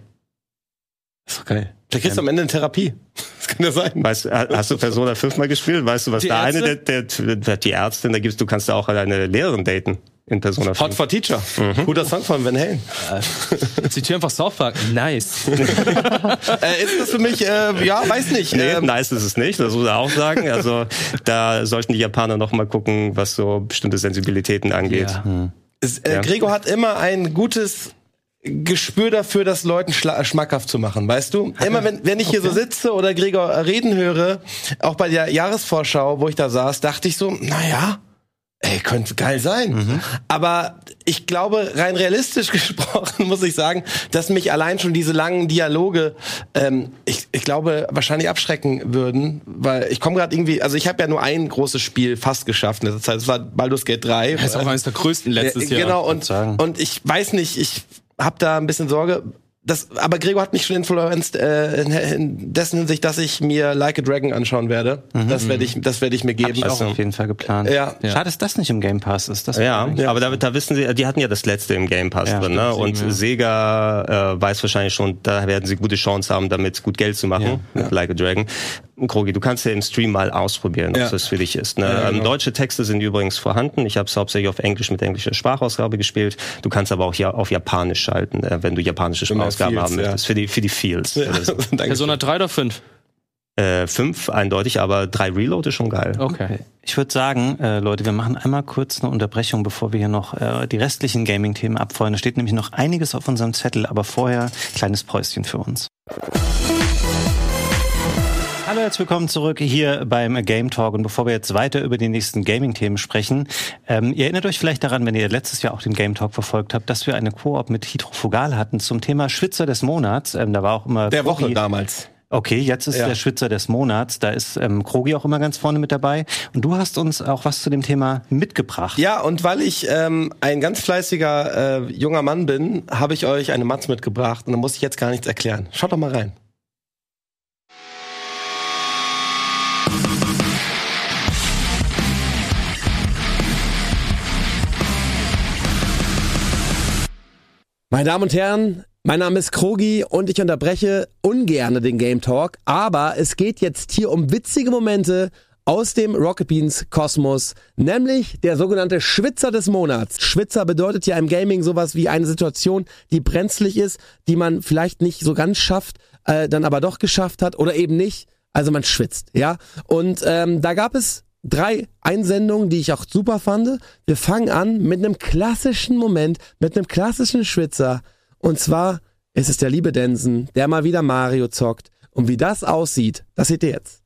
ist doch geil. Da kriegst du am Ende eine Therapie. Das kann ja sein. Weißt, ha- hast du Persona 5 mal gespielt? Weißt du, was Die da eine, der, Ärzte? der, die Ärztin, da gibst du kannst da auch eine Lehrerin daten in Persona Hot 5. for Teacher. Mhm. Guter Song von Van Halen. Zitiere einfach South Park. Nice. äh, ist das für mich, äh, ja, weiß nicht. Nee, ähm, nice ist es nicht, das muss ich auch sagen. Also da sollten die Japaner noch mal gucken, was so bestimmte Sensibilitäten angeht. Ja. es, äh, Ja. Gregor hat immer ein gutes Gespür dafür, das Leuten schmackhaft zu machen, weißt du? Immer wenn, wenn ich hier so sitze oder Gregor reden höre, auch bei der Jahresvorschau, wo ich da saß, dachte ich so, naja, ey, könnte geil sein. Aber ich glaube, rein realistisch gesprochen muss ich sagen, dass mich allein schon diese langen Dialoge, ähm, ich, ich glaube, wahrscheinlich abschrecken würden, weil ich komme gerade irgendwie, also ich habe ja nur ein großes Spiel fast geschafft in letzter Zeit, das war Baldur's Gate 3. Das ist auch eines der größten letztes Ja, Jahr. Genau, und, und ich weiß nicht, ich habe da ein bisschen Sorge. Das, aber Gregor hat mich schon influenced äh, in, in dessen Hinsicht, dass ich mir Like a Dragon anschauen werde. Das werde ich, das werde ich mir Hab geben. ich auch auf jeden Fall geplant. Ja. Ja. Schade, dass das nicht im Game Pass ist. Das Ja, wäre- aber da, da wissen sie, die hatten ja das letzte im Game Pass Ja, drin, ne? Und ja. Sega äh, weiß wahrscheinlich schon, da werden sie gute Chance haben, damit gut Geld zu machen mit Like a Dragon. Krogi, du kannst ja im Stream mal ausprobieren, ob Ja. das für dich ist. Ne? Ja, ähm, genau. deutsche Texte sind übrigens vorhanden. Ich habe es hauptsächlich auf Englisch mit englischer Sprachausgabe gespielt. Du kannst aber auch ja auf Japanisch schalten, äh, wenn du japanische Immer Feels, haben ja. möchtest. Für die für die Feels. oder so. Persona 3 oder 5? äh, fünf eindeutig, aber drei Reload ist schon geil. Okay. Ich würde sagen, äh, Leute, wir machen einmal kurz eine Unterbrechung, bevor wir hier noch äh, die restlichen Gaming-Themen abfeuern. Da steht nämlich noch einiges auf unserem Zettel, aber vorher kleines Päuschen für uns. Hallo, herzlich willkommen zurück hier beim Game Talk. Und bevor wir jetzt weiter über die nächsten Gaming-Themen sprechen, ähm, ihr erinnert euch vielleicht daran, wenn ihr letztes Jahr auch den Game Talk verfolgt habt, dass wir eine Koop mit Hydrofugal hatten zum Thema Schwitzer des Monats. Ähm, da war auch immer Der Woche Krogi- damals. Okay, jetzt ist Ja. der Schwitzer des Monats. Da ist ähm, Krogi auch immer ganz vorne mit dabei. Und du hast uns auch was zu dem Thema mitgebracht. Ja, und weil ich ähm, ein ganz fleißiger äh, junger Mann bin, habe ich euch eine Matz mitgebracht und da muss ich jetzt gar nichts erklären. Schaut doch mal rein. Meine Damen und Herren, Mein Name ist Krogi und ich unterbreche ungerne den Game Talk, aber es geht jetzt hier um witzige Momente aus dem Rocket Beans Kosmos, nämlich der sogenannte Schwitzer des Monats. Schwitzer bedeutet ja im Gaming sowas wie eine Situation, die brenzlig ist, die man vielleicht nicht so ganz schafft, äh, dann aber doch geschafft hat oder eben nicht. Also man schwitzt, ja. Und ähm, da gab es drei Einsendungen, die ich auch super fand. Wir fangen an mit einem klassischen Moment, mit einem klassischen Schwitzer. Und zwar ist es der liebe Densen, der mal wieder Mario zockt. Und wie das aussieht, das seht ihr jetzt.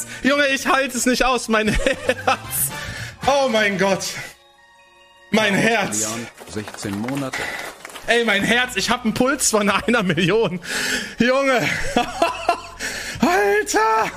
Herz! Junge, ich halte es nicht aus, mein Herz! Oh mein Gott! Mein Herz! Jahren, 16 Monate. Ey, mein Herz, ich hab einen Puls von einer Million. Junge! Alter!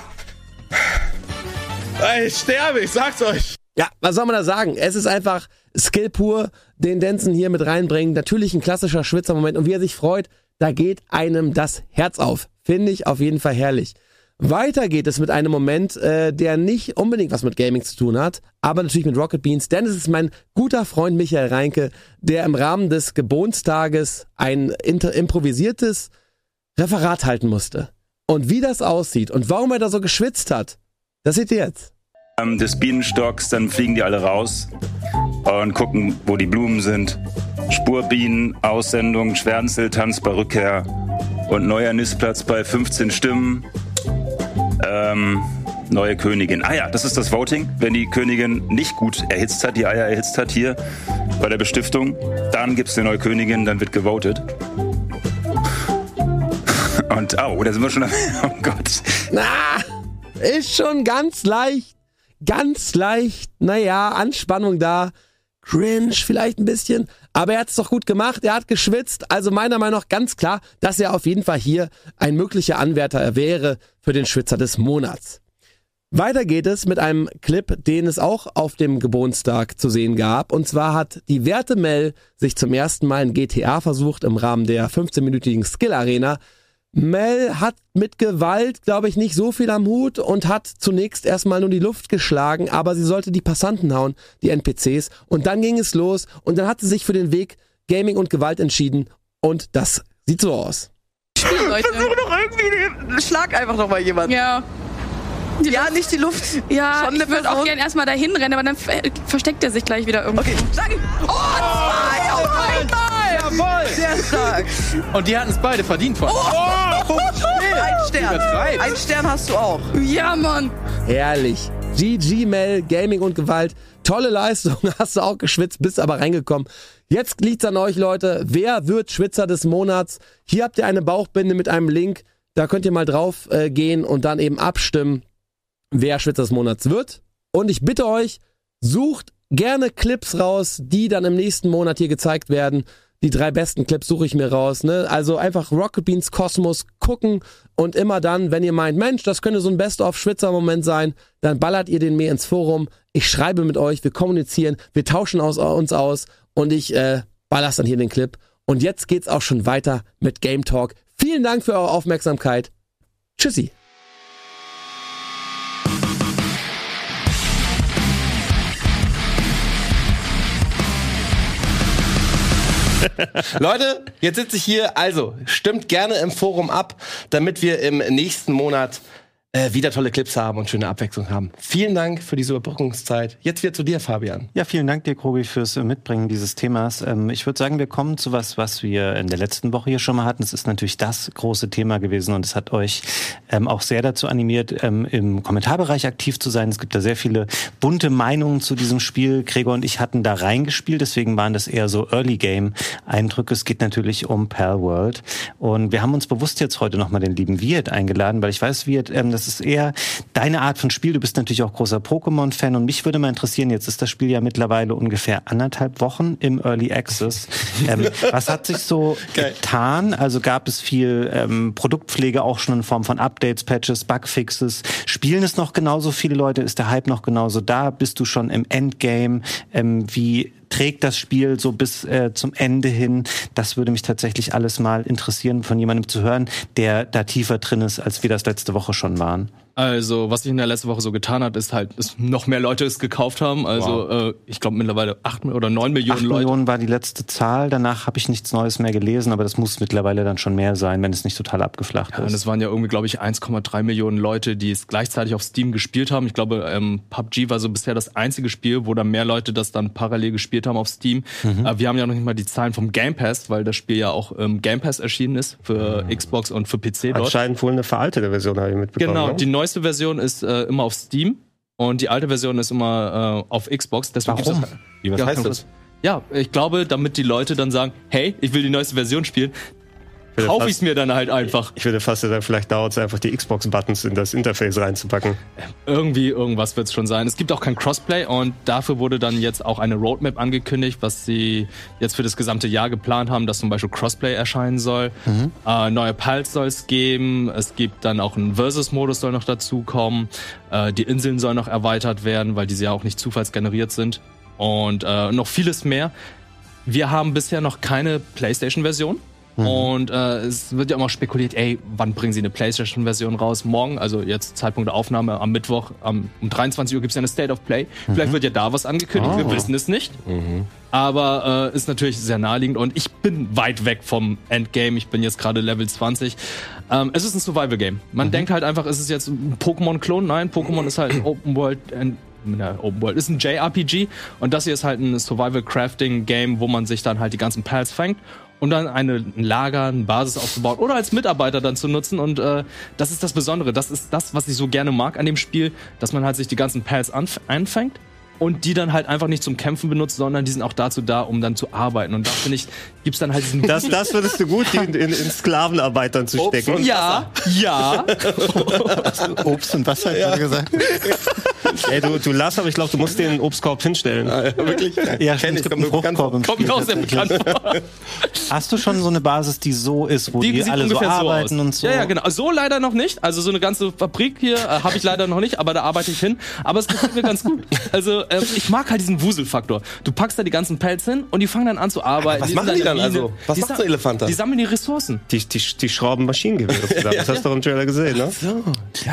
Ey, ich sterbe, ich sag's euch. Ja, was soll man da sagen? Es ist einfach Skill pur, den Denson hier mit reinbringen. Natürlich ein klassischer Schwitzermoment und wie er sich freut, da geht einem das Herz auf. Finde ich auf jeden Fall herrlich. Weiter geht es mit einem Moment, äh, der nicht unbedingt was mit Gaming zu tun hat, aber natürlich mit Rocket Beans, denn es ist mein guter Freund Michael Reinke, der im Rahmen des Geburtstages ein improvisiertes Referat halten musste. Und wie das aussieht und warum er da so geschwitzt hat, das seht ihr jetzt. ähm, des Bienenstocks, dann fliegen die alle raus und gucken, wo die Blumen sind. Spurbienen, Aussendung, Schwärzel, Tanz bei Rückkehr und neuer Nistplatz bei 15 Stimmen. Ähm, neue Königin. Ah ja, das ist das Voting. Wenn die Königin nicht gut erhitzt hat, die Eier erhitzt hat hier bei der Bestiftung, dann gibt's eine neue Königin, dann wird gewotet. Und, oh, da sind wir schon am, oh Gott. Na, ist schon ganz leicht, ganz leicht, naja, Anspannung da. Cringe vielleicht ein bisschen, aber er hat es doch gut gemacht, er hat geschwitzt, also meiner Meinung nach ganz klar, dass er auf jeden Fall hier ein möglicher Anwärter wäre für den Schwitzer des Monats. Weiter geht es mit einem Clip, den es auch auf dem Geburtstag zu sehen gab. Und zwar hat die Werte Mel sich zum ersten Mal in GTA versucht im Rahmen der 15-minütigen Skill Arena. Mel hat mit Gewalt, glaube ich, nicht so viel am Hut und hat zunächst erstmal nur die Luft geschlagen, aber sie sollte die Passanten hauen, die NPCs. Und dann ging es los und dann hat sie sich für den Weg Gaming und Gewalt entschieden und das sieht so aus. Spiel, Leute. Versuch doch irgendwie, schlag einfach noch mal jemanden. Ja. Die Ja, Luft- nicht die Luft. Ja, Schon ich würde auch Person. gern erstmal dahin rennen, aber dann ver versteckt er sich gleich wieder irgendwo. Okay, schlag ihn. Oh, zwei auf einmal. Jawohl! Sehr stark. Und die hatten es beide verdient von. Oh, ein Stern. Ein Stern hast du auch. Ja, Mann. Herrlich. GG Mel, Gaming und Gewalt. Tolle Leistung, hast du auch geschwitzt, bist aber reingekommen. Jetzt liegt's an euch, Leute. Wer wird Schwitzer des Monats? Hier habt ihr eine Bauchbinde mit einem Link. Da könnt ihr mal drauf äh, gehen und dann eben abstimmen, wer Schwitzer des Monats wird. Und ich bitte euch, sucht gerne Clips raus, die dann im nächsten Monat hier gezeigt werden. Die drei besten Clips suche ich mir raus. Ne? Also einfach Rocket Beans Kosmos gucken und immer dann, wenn ihr meint, Mensch, das könnte so ein Best-of-Schwitzer-Moment sein, dann ballert ihr den mir ins Forum. Ich schreibe mit euch, wir kommunizieren, wir tauschen aus, uns aus und ich äh, baller's dann hier den Clip. Und jetzt geht's auch schon weiter mit Game Talk. Vielen Dank für eure Aufmerksamkeit. Tschüssi. Leute, jetzt sitze ich hier. Also, stimmt gerne im Forum ab, damit wir im nächsten Monat äh, wieder tolle Clips haben und schöne Abwechslung haben. Vielen Dank für diese Überbrückungszeit. Jetzt wieder zu dir, Fabian. Ja, vielen Dank dir, Krobi, fürs äh, Mitbringen dieses Themas. Ähm, ich würde sagen, wir kommen zu was, was wir in der letzten Woche hier schon mal hatten. Es ist natürlich das große Thema gewesen und es hat euch ähm, auch sehr dazu animiert, ähm, im Kommentarbereich aktiv zu sein. Es gibt da sehr viele bunte Meinungen zu diesem Spiel. Gregor und ich hatten da reingespielt, deswegen waren das eher so Early Game Eindrücke. Es geht natürlich um Pal World und wir haben uns bewusst jetzt heute nochmal den lieben Wirt eingeladen, weil ich weiß, Wirt, ähm, das ist eher deine Art von Spiel. Du bist natürlich auch großer Pokémon-Fan und mich würde mal interessieren, jetzt ist das Spiel ja mittlerweile ungefähr anderthalb Wochen im Early Access. ähm, was hat sich so getan? Also gab es viel ähm, Produktpflege auch schon in Form von Updates, Patches, Bugfixes? Spielen es noch genauso viele Leute? Ist der Hype noch genauso da? Bist du schon im Endgame? Ähm, wie trägt das Spiel so bis äh, zum Ende hin? Das würde mich tatsächlich alles mal interessieren, von jemandem zu hören, der da tiefer drin ist, als wir das letzte Woche schon waren. Also, was sich in der letzten Woche so getan hat, ist halt, dass noch mehr Leute es gekauft haben. Also, äh, ich glaube mittlerweile acht oder neun Millionen Acht Leute. Millionen war die letzte Zahl. Danach habe ich nichts Neues mehr gelesen, aber das muss mittlerweile dann schon mehr sein, wenn es nicht total abgeflacht Ja, und ist. es waren ja irgendwie, glaube ich, 1,3 Millionen Leute, die es gleichzeitig auf Steam gespielt haben. Ich glaube, ähm, PUBG war so bisher das einzige Spiel, wo dann mehr Leute das dann parallel gespielt haben auf Steam. Äh, wir haben ja noch nicht mal die Zahlen vom Game Pass, weil das Spiel ja auch im Game Pass erschienen ist für Xbox und für PC dort. Anscheinend wohl eine veraltete Version, habe ich mitbekommen. Genau, ne? die neueste Version ist äh, immer auf Steam und die alte Version ist immer äh, auf Xbox. Deswegen Warum? gibt's Wie, was Ja, heißt das? Ja, ich glaube, damit die Leute dann sagen, hey, ich will die neueste Version spielen, kaufe ich es mir dann halt einfach. Ich würde fast sagen, vielleicht dauert es einfach, die Xbox-Buttons in das Interface reinzupacken. Irgendwie, irgendwas wird es schon sein. Es gibt auch kein Crossplay und dafür wurde dann jetzt auch eine Roadmap angekündigt, was sie jetzt für das gesamte Jahr geplant haben, dass zum Beispiel Crossplay erscheinen soll. Äh, neue Pals soll es geben. Es gibt dann auch einen Versus-Modus soll noch dazukommen. Äh, die Inseln sollen noch erweitert werden, weil diese ja auch nicht zufallsgeneriert sind. Und äh, noch vieles mehr. Wir haben bisher noch keine PlayStation-Version. Und äh, es wird ja immer spekuliert, ey, wann bringen sie eine PlayStation-Version raus? Morgen, also jetzt Zeitpunkt der Aufnahme am Mittwoch, am, um 23 Uhr gibt's ja eine State of Play. Vielleicht wird ja da was angekündigt, wir wissen es nicht. Aber äh, ist natürlich sehr naheliegend und ich bin weit weg vom Endgame. Ich bin jetzt gerade Level 20. Ähm, es ist ein Survival-Game. Man denkt halt einfach, es ist jetzt ein Pokémon-Klon. Nein, Pokémon ist halt ein Open World. Ein, na, Open World ist ein JRPG und das hier ist halt ein Survival-Crafting-Game, wo man sich dann halt die ganzen Pals fängt und dann eine ein Lager, eine Basis aufzubauen oder als Mitarbeiter dann zu nutzen. Und äh, das ist das Besondere. Das ist das, was ich so gerne mag an dem Spiel, dass man halt sich die ganzen Pals anf einfängt und die dann halt einfach nicht zum Kämpfen benutzt, sondern die sind auch dazu da, um dann zu arbeiten. Und da finde ich, gibt's dann halt diesen Das, das würdest du gut in, in, in Sklavenarbeitern zu stecken. ja, ja. Obst und Wasser, hat er gesagt. Ey, du, du lass, aber ich glaube, du musst den Obstkorb hinstellen. Wirklich? Ja, Kenn es ich, gibt einen kommt Fruchtkorb im Kommt mir auch sehr bekannt vor. Hast du schon so eine Basis, die so ist, wo die, sieht alle so arbeiten aus. und so? Ja, ja, genau. So leider noch nicht. Also so eine ganze Fabrik hier äh, habe ich leider noch nicht, aber da arbeite ich hin. Aber es gefällt mir ganz gut. Also ähm, ich mag halt diesen Wuselfaktor. Du packst da die ganzen Pelz hin und die fangen dann an zu arbeiten. was sind machen in die dann Mine. also? Was Die macht so ein Elefant dann? Die sammeln die Ressourcen. Die, die, die schrauben Maschinengewehre zusammen. Das hast du doch im Trailer gesehen, ne?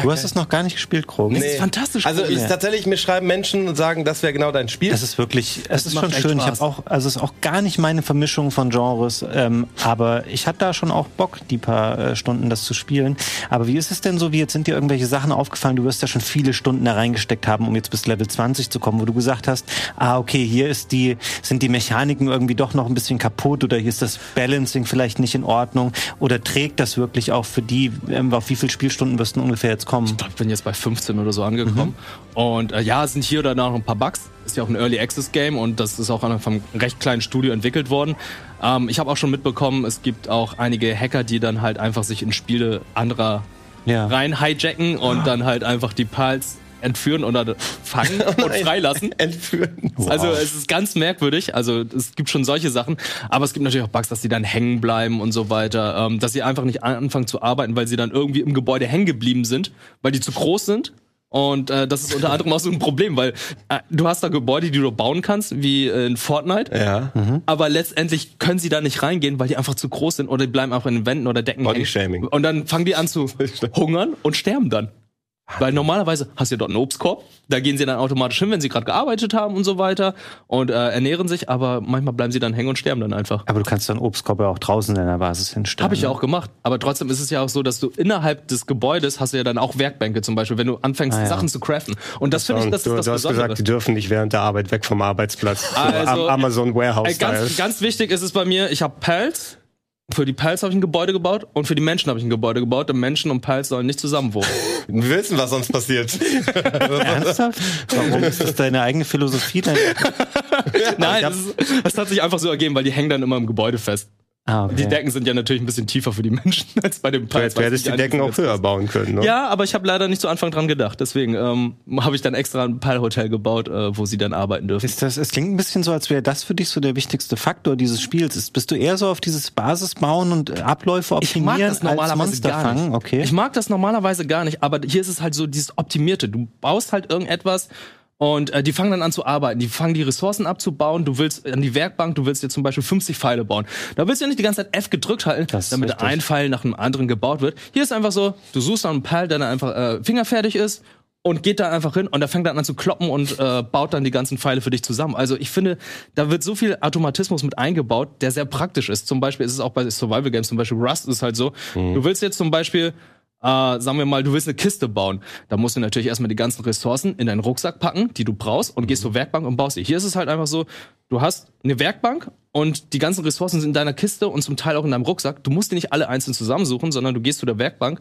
Du hast es noch gar nicht gespielt, Krog. Das ist fantastisch. Also cool. ist tatsächlich, mir schreiben Menschen und sagen, das wäre genau dein Spiel. Es ist wirklich, es ist schon schön. Ich Spaß. habe auch, also es ist auch gar nicht meine Vermischung von Genres, ähm, aber ich hatte da schon auch Bock, die paar äh, Stunden das zu spielen. Aber wie ist es denn so? Wie jetzt sind dir irgendwelche Sachen aufgefallen? Du wirst ja schon viele Stunden da reingesteckt haben, um jetzt bis Level 20 zu kommen, wo du gesagt hast, ah okay, hier ist die, sind die Mechaniken irgendwie doch noch ein bisschen kaputt oder hier ist das Balancing vielleicht nicht in Ordnung oder trägt das wirklich auch für die? Ähm, auf wie viele Spielstunden wirst du ungefähr jetzt kommen? Ich glaube, ich bin jetzt bei 15 oder so angekommen. Und äh, ja, es sind hier oder da noch ein paar Bugs. Ist ja auch ein Early Access Game und das ist auch an einem recht kleinen Studio entwickelt worden. Ähm, ich habe auch schon mitbekommen, es gibt auch einige Hacker, die dann halt einfach sich in Spiele anderer Ja. rein hijacken und dann halt einfach die Pals entführen oder fangen und freilassen. Entführen. Also es ist ganz merkwürdig. Also es gibt schon solche Sachen, aber es gibt natürlich auch Bugs, dass die dann hängen bleiben und so weiter, ähm, dass sie einfach nicht an- anfangen zu arbeiten, weil sie dann irgendwie im Gebäude hängen geblieben sind, weil die zu groß sind. Und äh, das ist unter anderem auch so ein Problem, weil äh, du hast da Gebäude, die du bauen kannst, wie äh, in Fortnite, Ja. aber letztendlich können sie da nicht reingehen, weil die einfach zu groß sind oder die bleiben einfach in den Wänden oder Decken hängen. Bodyshaming. Und dann fangen die an zu hungern und sterben dann. Weil normalerweise hast du ja dort einen Obstkorb, da gehen sie dann automatisch hin, wenn sie gerade gearbeitet haben und so weiter und äh, ernähren sich, aber manchmal bleiben sie dann hängen und sterben dann einfach. Aber du kannst dann Obstkorb ja auch draußen in der Basis hinstellen. Habe ich ja auch gemacht. Aber trotzdem ist es ja auch so, dass du innerhalb des Gebäudes hast du ja dann auch Werkbänke zum Beispiel, wenn du anfängst, Ah, ja. Sachen zu craften. Und das finde ich, das du, ist das du hast Besondere. gesagt, die dürfen nicht während der Arbeit weg vom Arbeitsplatz. So Also, Am Amazon Warehouse ganz, ganz wichtig ist es bei mir, ich habe Pals. Für die Pals habe ich ein Gebäude gebaut und für die Menschen habe ich ein Gebäude gebaut. Denn Menschen und Pals sollen nicht zusammen wohnen. Wir wissen, was sonst passiert. Ernsthaft? Warum ist das deine eigene Philosophie? Dein Nein, das, das hat sich einfach so ergeben, weil die hängen dann immer im Gebäude fest. Ah, okay. Die Decken sind ja natürlich ein bisschen tiefer für die Menschen als bei Pals. hättest- du hättest die Decken auch höher bauen können. Ne? Ja, aber ich habe leider nicht zu Anfang dran gedacht. Deswegen ähm, habe ich dann extra ein Pal-Hotel gebaut, äh, wo sie dann arbeiten dürfen. Ist das, es klingt ein bisschen so, als wäre das für dich so der wichtigste Faktor dieses Spiels. Ist, bist du eher so auf dieses Basisbauen und äh, Abläufe Ich mag optimieren das normalerweise als Monster gar fangen? nicht. Okay. Ich mag das normalerweise gar nicht, aber hier ist es halt so dieses Optimierte. Du baust halt irgendetwas und äh, die fangen dann an zu arbeiten. Die fangen die Ressourcen abzubauen. Du willst an die Werkbank, du willst dir zum Beispiel 50 Pfeile bauen. Da willst du ja nicht die ganze Zeit F gedrückt halten, Das damit richtig. ein Pfeil nach dem anderen gebaut wird. Hier ist einfach so, du suchst nach einem Pfeil, der dann einfach äh, fingerfertig ist und geht da einfach hin und der fängt dann an zu kloppen und äh, baut dann die ganzen Pfeile für dich zusammen. Also ich finde, da wird so viel Automatismus mit eingebaut, der sehr praktisch ist. Zum Beispiel ist es auch bei Survival Games, zum Beispiel Rust ist halt so, du willst jetzt zum Beispiel äh, sagen wir mal, du willst eine Kiste bauen. Da musst du natürlich erstmal die ganzen Ressourcen in deinen Rucksack packen, die du brauchst, und gehst zur Werkbank und baust sie. Hier ist es halt einfach so, du hast eine Werkbank und die ganzen Ressourcen sind in deiner Kiste und zum Teil auch in deinem Rucksack. Du musst die nicht alle einzeln zusammensuchen, sondern du gehst zu der Werkbank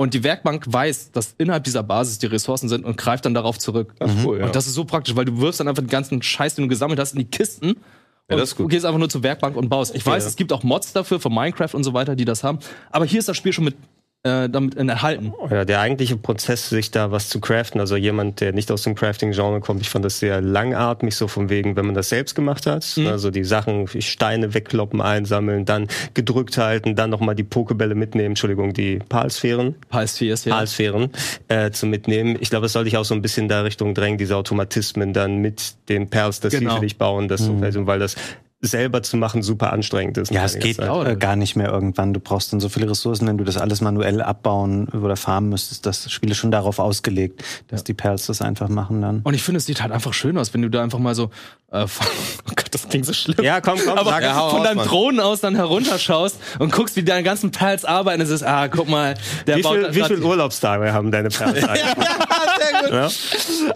und die Werkbank weiß, dass innerhalb dieser Basis die Ressourcen sind und greift dann darauf zurück. cool, ja. Und das ist so praktisch, weil du wirfst dann einfach den ganzen Scheiß, den du gesammelt hast, in die Kisten. Und das ist gut. Du gehst einfach nur zur Werkbank und baust. Ich weiß, es gibt auch Mods dafür, für Minecraft und so weiter, die das haben. Aber hier ist das Spiel schon mit äh, damit enthalten. Ja, der eigentliche Prozess, sich da was zu craften, also jemand, der nicht aus dem Crafting-Genre kommt, ich fand das sehr langatmig, so von wegen, wenn man das selbst gemacht hat, also die Sachen, Steine wegkloppen, einsammeln, dann gedrückt halten, dann nochmal die Pokebälle mitnehmen, Entschuldigung, die Palsphären, PS4 ja. Palsphären äh, zu mitnehmen. Ich glaube, es soll dich auch so ein bisschen da Richtung drängen, diese Automatismen dann mit den Perls, dass Genau. sie für dich bauen, das so, also, weil das selber zu machen super anstrengend ist. Ja, es geht Zeit. äh, gar nicht mehr irgendwann. Du brauchst dann so viele Ressourcen, wenn du das alles manuell abbauen oder farmen müsstest. Das Spiel ist schon darauf ausgelegt, dass die Perls das einfach machen dann. Und ich finde, es sieht halt einfach schön aus, wenn du da einfach mal so, äh, von, oh Gott, das klingt so schlimm. Ja, komm, komm, aber sag Ja, von deinem. Drohnen aus dann herunterschaust und guckst, wie deine ganzen Perls arbeiten. Es ist, ah, guck mal, der Wie viel, wie viel Urlaubstage haben deine Perls? ja?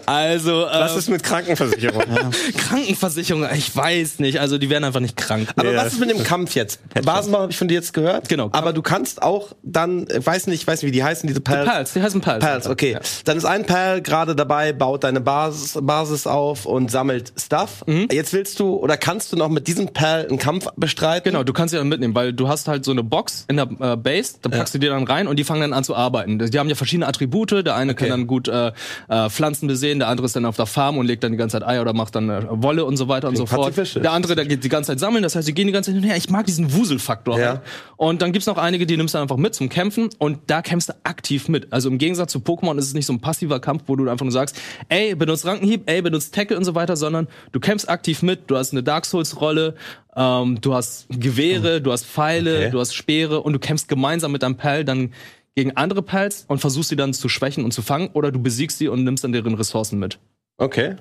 Also, äh, Was ist mit Krankenversicherung? Krankenversicherung? Ich weiß nicht. Also, die werden einfach nicht krank. Aber Ja. was ist mit dem Kampf jetzt? Basenbau habe ich von dir jetzt gehört. Genau. Aber du kannst auch dann, ich weiß nicht, ich weiß nicht, wie die heißen, diese Perls. Perls, die heißen Perls. Perls, okay. Ja. Dann ist ein Perl gerade dabei, baut deine Basis, Basis auf und sammelt Stuff. Mhm. Jetzt willst du oder kannst du noch mit diesem Perl einen Kampf bestreiten? Genau, du kannst sie dann mitnehmen, weil du hast halt so eine Box in der äh, Base, da packst du die dann rein und die fangen dann an zu arbeiten. Die haben ja verschiedene Attribute, der eine kann dann gut äh, äh, Pflanzen besehen, der andere ist dann auf der Farm und legt dann die ganze Zeit Eier oder macht dann äh, Wolle und so weiter und so fort. Der andere, der geht die ganze Zeit sammeln, das heißt, sie gehen die ganze Zeit hin und her. Ich mag diesen Wuselfaktor. Ja. Halt. Und dann gibt's noch einige, die nimmst du einfach mit zum Kämpfen und da kämpfst du aktiv mit. Also im Gegensatz zu Pokémon ist es nicht so ein passiver Kampf, wo du einfach nur sagst, ey, benutzt Rankenhieb, ey, benutzt Tackle und so weiter, sondern du kämpfst aktiv mit, du hast eine Dark Souls Rolle, ähm, du hast Gewehre, du hast Pfeile, Okay. du hast Speere und du kämpfst gemeinsam mit deinem Perl dann gegen andere Perls und versuchst sie dann zu schwächen und zu fangen oder du besiegst sie und nimmst dann deren Ressourcen mit. Okay.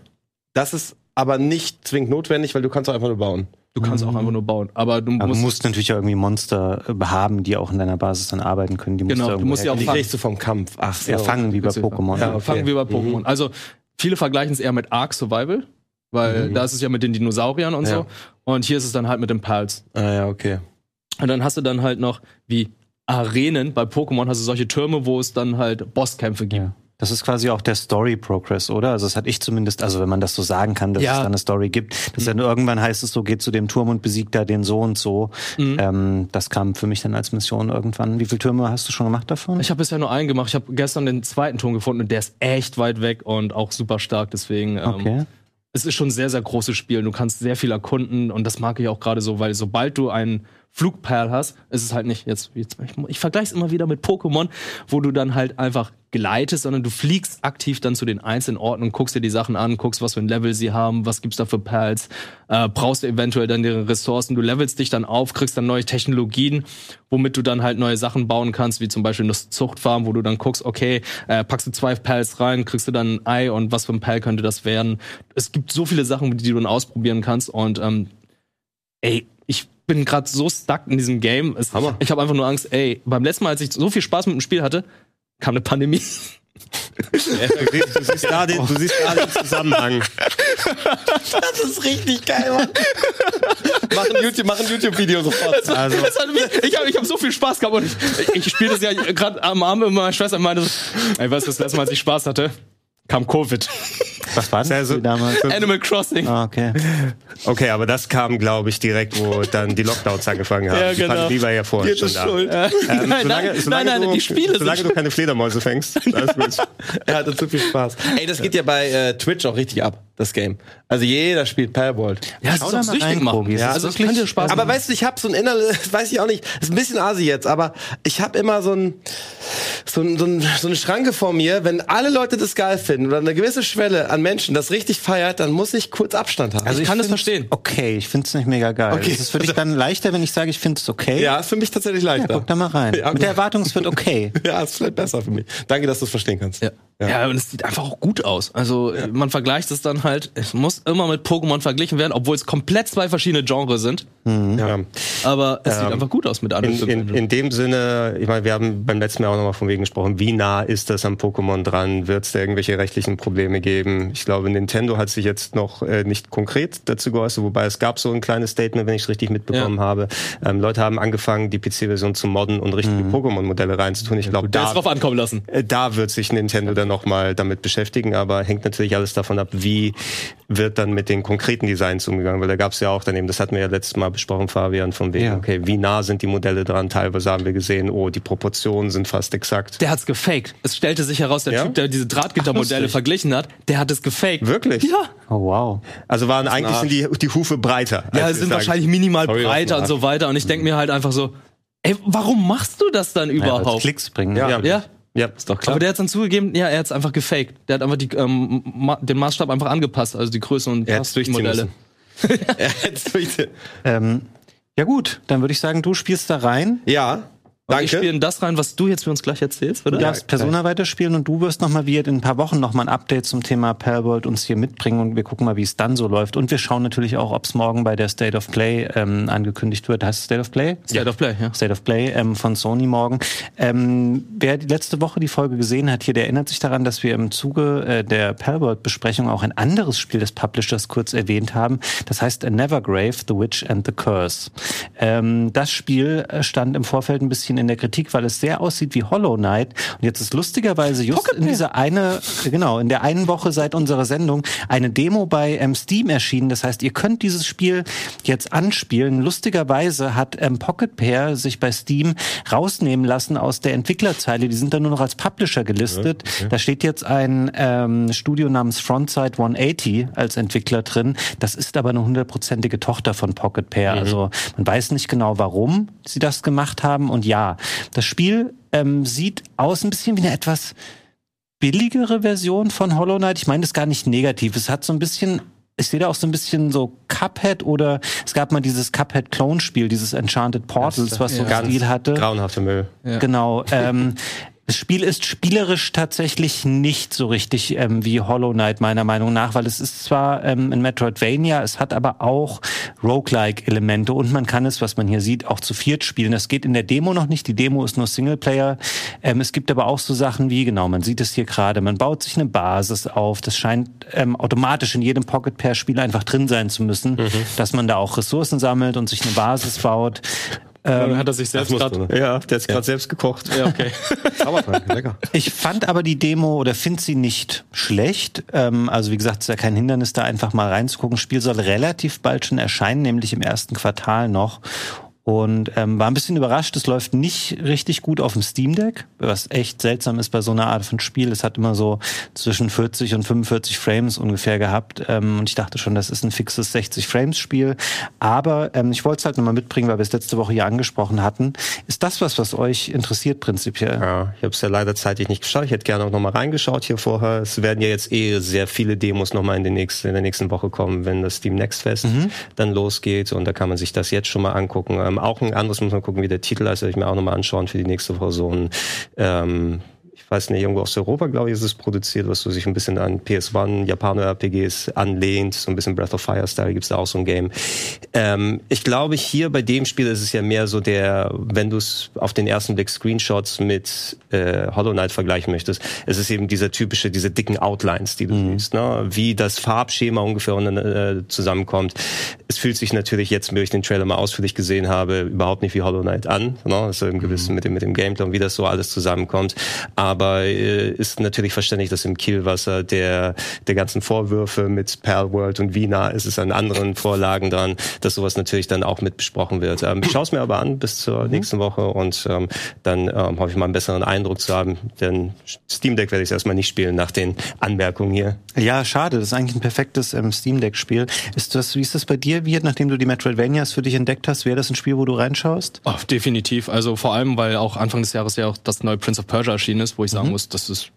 Das ist aber nicht zwingend notwendig, weil du kannst auch einfach nur bauen. Du kannst auch einfach nur bauen, aber du Aber musst, du musst natürlich auch irgendwie Monster äh, haben, die auch in deiner Basis dann arbeiten können. Die musst Genau, du musst ja auch Die fangen. kriegst du vom Kampf. Ach so. ja, fangen wie bei Pokémon. Ja, okay. fangen wir bei Pokémon. Also viele vergleichen es eher mit Ark Survival, weil da ist es ja mit den Dinosauriern und Ja. so. Und hier ist es dann halt mit den Perls. Ah ja, okay. Und dann hast du dann halt noch wie Arenen bei Pokémon hast du solche Türme, wo es dann halt Bosskämpfe gibt. Ja. Das ist quasi auch der Story-Progress, oder? Also das hatte ich zumindest, also wenn man das so sagen kann, dass Ja. es da eine Story gibt. Dass dann irgendwann heißt es so, geht zu dem Turm und besiegt da den so und so. Ähm, das kam für mich dann als Mission irgendwann. Wie viele Türme hast du schon gemacht davon? Ich habe bisher nur einen gemacht. Ich habe gestern den zweiten Turm gefunden und der ist echt weit weg und auch super stark. Deswegen ähm, okay. es ist schon ein sehr, sehr großes Spiel. Du kannst sehr viel erkunden und das mag ich auch gerade so, weil sobald du einen Flugperl hast, ist es halt nicht jetzt, jetzt ich, ich vergleiche es immer wieder mit Pokémon, wo du dann halt einfach gleitest, sondern du fliegst aktiv dann zu den einzelnen Orten und guckst dir die Sachen an, guckst, was für ein Level sie haben, was gibt's da für Perls, äh, brauchst du eventuell dann deren Ressourcen, du levelst dich dann auf, kriegst dann neue Technologien, womit du dann halt neue Sachen bauen kannst, wie zum Beispiel eine Zuchtfarm, wo du dann guckst, okay, äh, packst du zwei Perls rein, kriegst du dann ein Ei und was für ein Perl könnte das werden. Es gibt so viele Sachen, die du dann ausprobieren kannst und ähm, ey, ich bin gerade so stuck in diesem Game. Es, Hammer. Ich habe einfach nur Angst, ey, beim letzten Mal, als ich so viel Spaß mit dem Spiel hatte, kam eine Pandemie. Du siehst, du siehst da den, du siehst da den Zusammenhang. Das ist richtig geil, Mann. mach ein YouTube, mach ein YouTube-Video sofort. Also, Das hat ich habe ich hab so viel Spaß gehabt und ich, ich spiele das ja gerade am Arm mit meiner Schwester und meinte so, ey, weißt du, das letzte Mal, als ich Spaß hatte, kam Covid. Was war Also- das damals? Animal Crossing. Ah, okay. okay, aber das kam, glaube ich, direkt, wo dann die Lockdowns angefangen haben. Ja, Die genau. Pandemie war ja vorher schon da. schuld. Ähm, Nein, solange, nein, solange nein, nein, du, die Spiele solange sind- du keine Fledermäuse fängst, alles gut. Er hatte zu viel Spaß. Ey, das geht ja bei äh, Twitch auch richtig ab, das Game. Also jeder spielt Palworld. Ja, es ist auch süchtig machen. Ja, ist also es kann dir Spaß Aber machen. weißt du, ich habe so ein innerliches, weiß ich auch nicht, ist ein bisschen asi jetzt, aber ich habe immer so ein, so, ein, so, ein, so eine Schranke vor mir, wenn alle Leute das geil finden oder eine gewisse Schwelle an Menschen das richtig feiert, dann muss ich kurz Abstand haben. Also ich kann das verstehen. Okay, ich finde es nicht mega geil. Okay. Ist es für dich dann leichter, wenn ich sage, ich finde es okay? ja, ist für mich tatsächlich Ja, leichter. guck da mal rein. Ja, Mit der Erwartung, es wird okay. ja, ist vielleicht besser für mich. Danke, dass du es verstehen kannst. Ja. Ja. und es sieht einfach auch gut aus. Also äh, man vergleicht es dann halt, es muss immer mit Pokémon verglichen werden, obwohl es komplett zwei verschiedene Genres sind. Ja. Aber es sieht einfach gut aus mit anderen In, in, in dem Sinne, ich meine, wir haben beim letzten Mal auch nochmal von wegen gesprochen, wie nah ist das am Pokémon dran? Wird es da irgendwelche rechtlichen Probleme geben? Ich glaube, Nintendo hat sich jetzt noch äh, nicht konkret dazu geäußert, wobei es gab so ein kleines Statement, wenn ich es richtig mitbekommen habe. Ähm, Leute haben angefangen, die PC-Version zu modden und richtige Pokémon-Modelle reinzutun. Ich glaube, da, drauf ankommen lassen. äh, da wird sich Nintendo dann nochmal damit beschäftigen, aber hängt natürlich alles davon ab, wie wird dann mit den konkreten Designs umgegangen, weil da gab es ja auch daneben, das hatten wir ja letztes Mal besprochen, Fabian, von wegen, Ja. okay, wie nah sind die Modelle dran? Teilweise haben wir gesehen, oh, die Proportionen sind fast exakt. Der hat's gefaked. Es stellte sich heraus, der Ja? Typ, der diese Drahtgittermodelle verglichen hat, der hat es gefaked. Wirklich? Ja. Oh, wow. Also waren eigentlich sind die, die Hufe breiter. Ja, es sind sagen. wahrscheinlich minimal Sorry, breiter und so weiter. Und ich denke mir halt einfach so, ey, warum machst du das dann Ja, überhaupt? Klicks bringen. Ja. Ja. Ja. Ist doch Aber der hat dann zugegeben, ja, er hat's einfach gefaked. Der hat einfach die, ähm, ma den Maßstab einfach angepasst, also die Größe und Er hat's durchziehen Modelle. Jetzt will ich- Ähm, ja gut, dann würde ich sagen, du spielst da rein. ja, Und ich danke. spiele das rein, was du jetzt für uns gleich erzählst, oder? Du darfst Persona weiterspielen und du wirst nochmal wie in ein paar Wochen nochmal ein Update zum Thema Palworld uns hier mitbringen und wir gucken mal, wie es dann so läuft. Und wir schauen natürlich auch, ob es morgen bei der State of Play ähm, angekündigt wird. Heißt es State of Play? State of Play, ja. State of Play ähm, von Sony morgen. Ähm, wer die letzte Woche die Folge gesehen hat, hier, der erinnert sich daran, dass wir im Zuge äh, der Palworld-Besprechung auch ein anderes Spiel des Publishers kurz erwähnt haben. Das heißt A Nevergrave, The Witch and the Curse. Ähm, das Spiel äh, stand im Vorfeld ein bisschen in der Kritik, weil es sehr aussieht wie Hollow Knight. Und jetzt ist lustigerweise just in dieser eine, genau, in der einen Woche seit unserer Sendung eine Demo bei ähm, Steam erschienen. Das heißt, ihr könnt dieses Spiel jetzt anspielen. Lustigerweise hat ähm, Pocket Pair sich bei Steam rausnehmen lassen aus der Entwicklerzeile. Die sind dann nur noch als Publisher gelistet. Da steht jetzt ein ähm, Studio namens Frontside 180 als Entwickler drin. Das ist aber eine hundertprozentige Tochter von Pocket Pair. Also man weiß nicht genau, warum sie das gemacht haben. Und ja, das Spiel ähm, sieht aus ein bisschen wie eine etwas billigere Version von Hollow Knight. Ich meine das gar nicht negativ. Es hat so ein bisschen ich sehe da auch so ein bisschen so Cuphead oder es gab mal dieses Cuphead-Clone-Spiel, dieses Enchanted Portals, was so ja. Stil hatte. grauenhafter Müll. Genau. Ähm, das Spiel ist spielerisch tatsächlich nicht so richtig ähm, wie Hollow Knight meiner Meinung nach, weil es ist zwar ähm, ein Metroidvania, es hat aber auch Roguelike-Elemente und man kann es, was man hier sieht, auch zu viert spielen. Das geht in der Demo noch nicht. Die Demo ist nur Singleplayer. Ähm, es gibt aber auch so Sachen wie, genau, man sieht es hier gerade, man baut sich eine Basis auf. Das scheint ähm, automatisch in jedem Pocket Pair Spiel einfach drin sein zu müssen, dass man da auch Ressourcen sammelt und sich eine Basis baut. Dann hat er sich selbst gerade. ne? Ja, der hat gerade selbst gekocht. Ja, okay. Lecker. Ich fand aber die Demo oder finde sie nicht schlecht. Ähm, also wie gesagt, es ist ja kein Hindernis, da einfach mal reinzugucken. Das Spiel soll relativ bald schon erscheinen, nämlich im ersten Quartal noch. Und ähm, war ein bisschen überrascht. Es läuft nicht richtig gut auf dem Steam Deck, was echt seltsam ist bei so einer Art von Spiel. Es hat immer so zwischen 40 und 45 Frames ungefähr gehabt ähm, und ich dachte schon, das ist ein fixes 60 Frames Spiel. Aber ähm, ich wollte es halt nochmal mitbringen, weil wir es letzte Woche hier angesprochen hatten. Ist das was, was euch interessiert prinzipiell? Ja, ich habe es ja leider zeitlich nicht geschaut. Ich hätte gerne auch noch mal reingeschaut hier vorher. Es werden ja jetzt eh sehr viele Demos noch mal in, den nächsten, in der nächsten Woche kommen, wenn das Steam Next Fest dann losgeht. Und da kann man sich das jetzt schon mal angucken. Ähm, auch ein anderes muss man gucken, wie der Titel heißt. Werde ich mir auch noch mal anschauen für die nächste Woche. Ähm, weiß nicht, irgendwo aus Europa, glaube ich, ist es produziert, was so sich ein bisschen an PS1, Japaner-RPGs anlehnt. So ein bisschen Breath of Fire-Style gibt's da auch so ein Game. Ähm, ich glaube, hier bei dem Spiel ist es ja mehr so der, wenn du es auf den ersten Blick Screenshots mit äh, Hollow Knight vergleichen möchtest, es ist eben dieser typische, diese dicken Outlines, die du siehst, ne? wie das Farbschema ungefähr äh, zusammenkommt. Es fühlt sich natürlich jetzt, wenn ich den Trailer mal ausführlich gesehen habe, überhaupt nicht wie Hollow Knight an. Ne? Also im gewissen mit dem, mit dem Gameplay und wie das so alles zusammenkommt. Aber äh, ist natürlich verständlich, dass im Kielwasser der, der ganzen Vorwürfe mit Palworld und wie nah ist es an anderen Vorlagen dran, dass sowas natürlich dann auch mit besprochen wird. Ähm, ich schaue es mir aber an bis zur nächsten Woche und ähm, dann ähm, hoffe ich mal einen besseren Eindruck zu haben, denn Steam Deck werde ich erstmal nicht spielen nach den Anmerkungen hier. Ja, schade. Das ist eigentlich ein perfektes ähm, Steam Deck Spiel. Ist das, wie ist das bei dir, Wirt, nachdem du die Metroidvanias für dich entdeckt hast? Wäre das ein Spiel, wo du reinschaust? Oh, definitiv. Also vor allem, weil auch Anfang des Jahres ja auch das neue Prince of Persia erschienen ist, wo ich sagen muss, das ist.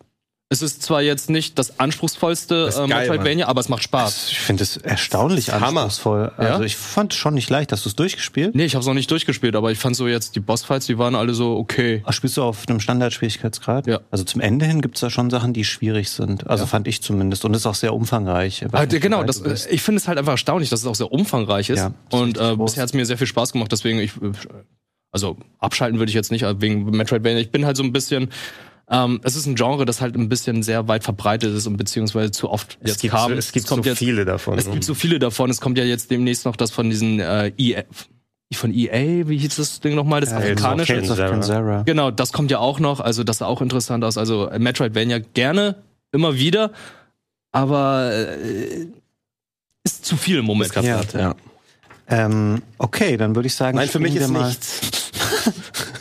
Es ist zwar jetzt nicht das anspruchsvollste ist äh, Metroidvania, aber es macht Spaß. Ich finde es erstaunlich Hammer. anspruchsvoll. Ja? Also ich fand es schon nicht leicht. Hast du es durchgespielt? Nee, ich habe es noch nicht durchgespielt, aber ich fand so jetzt die Bossfights, die waren alle so okay. Ach, spielst du auf einem Standardschwierigkeitsgrad? Ja. Also zum Ende hin gibt's da schon Sachen, die schwierig sind. Also fand ich zumindest. Und ist auch sehr umfangreich. Wie genau, das, ich finde es halt einfach erstaunlich, dass es auch sehr umfangreich ist. Ja, ist und äh, bisher hat es mir sehr viel Spaß gemacht, deswegen ich, äh, also abschalten würde ich jetzt nicht, aber wegen Metroidvania. Ich bin halt so ein bisschen, ähm, es ist ein Genre, das halt ein bisschen sehr weit verbreitet ist und beziehungsweise zu oft Es jetzt gibt, kam. so, es gibt kommt so jetzt, viele davon. Es gibt so viele davon. Es kommt ja jetzt demnächst noch das von diesen äh, EA, von EA, wie hieß das Ding nochmal, das afrikanische. Tales of Panzera. Genau, das kommt ja auch noch. Also das sah auch interessant aus. Also Metroidvania gerne, immer wieder, aber äh, ist zu viel im Moment. Ja, ja. Ähm, okay, dann würde ich sagen, Nein, für mich ist mal. nichts.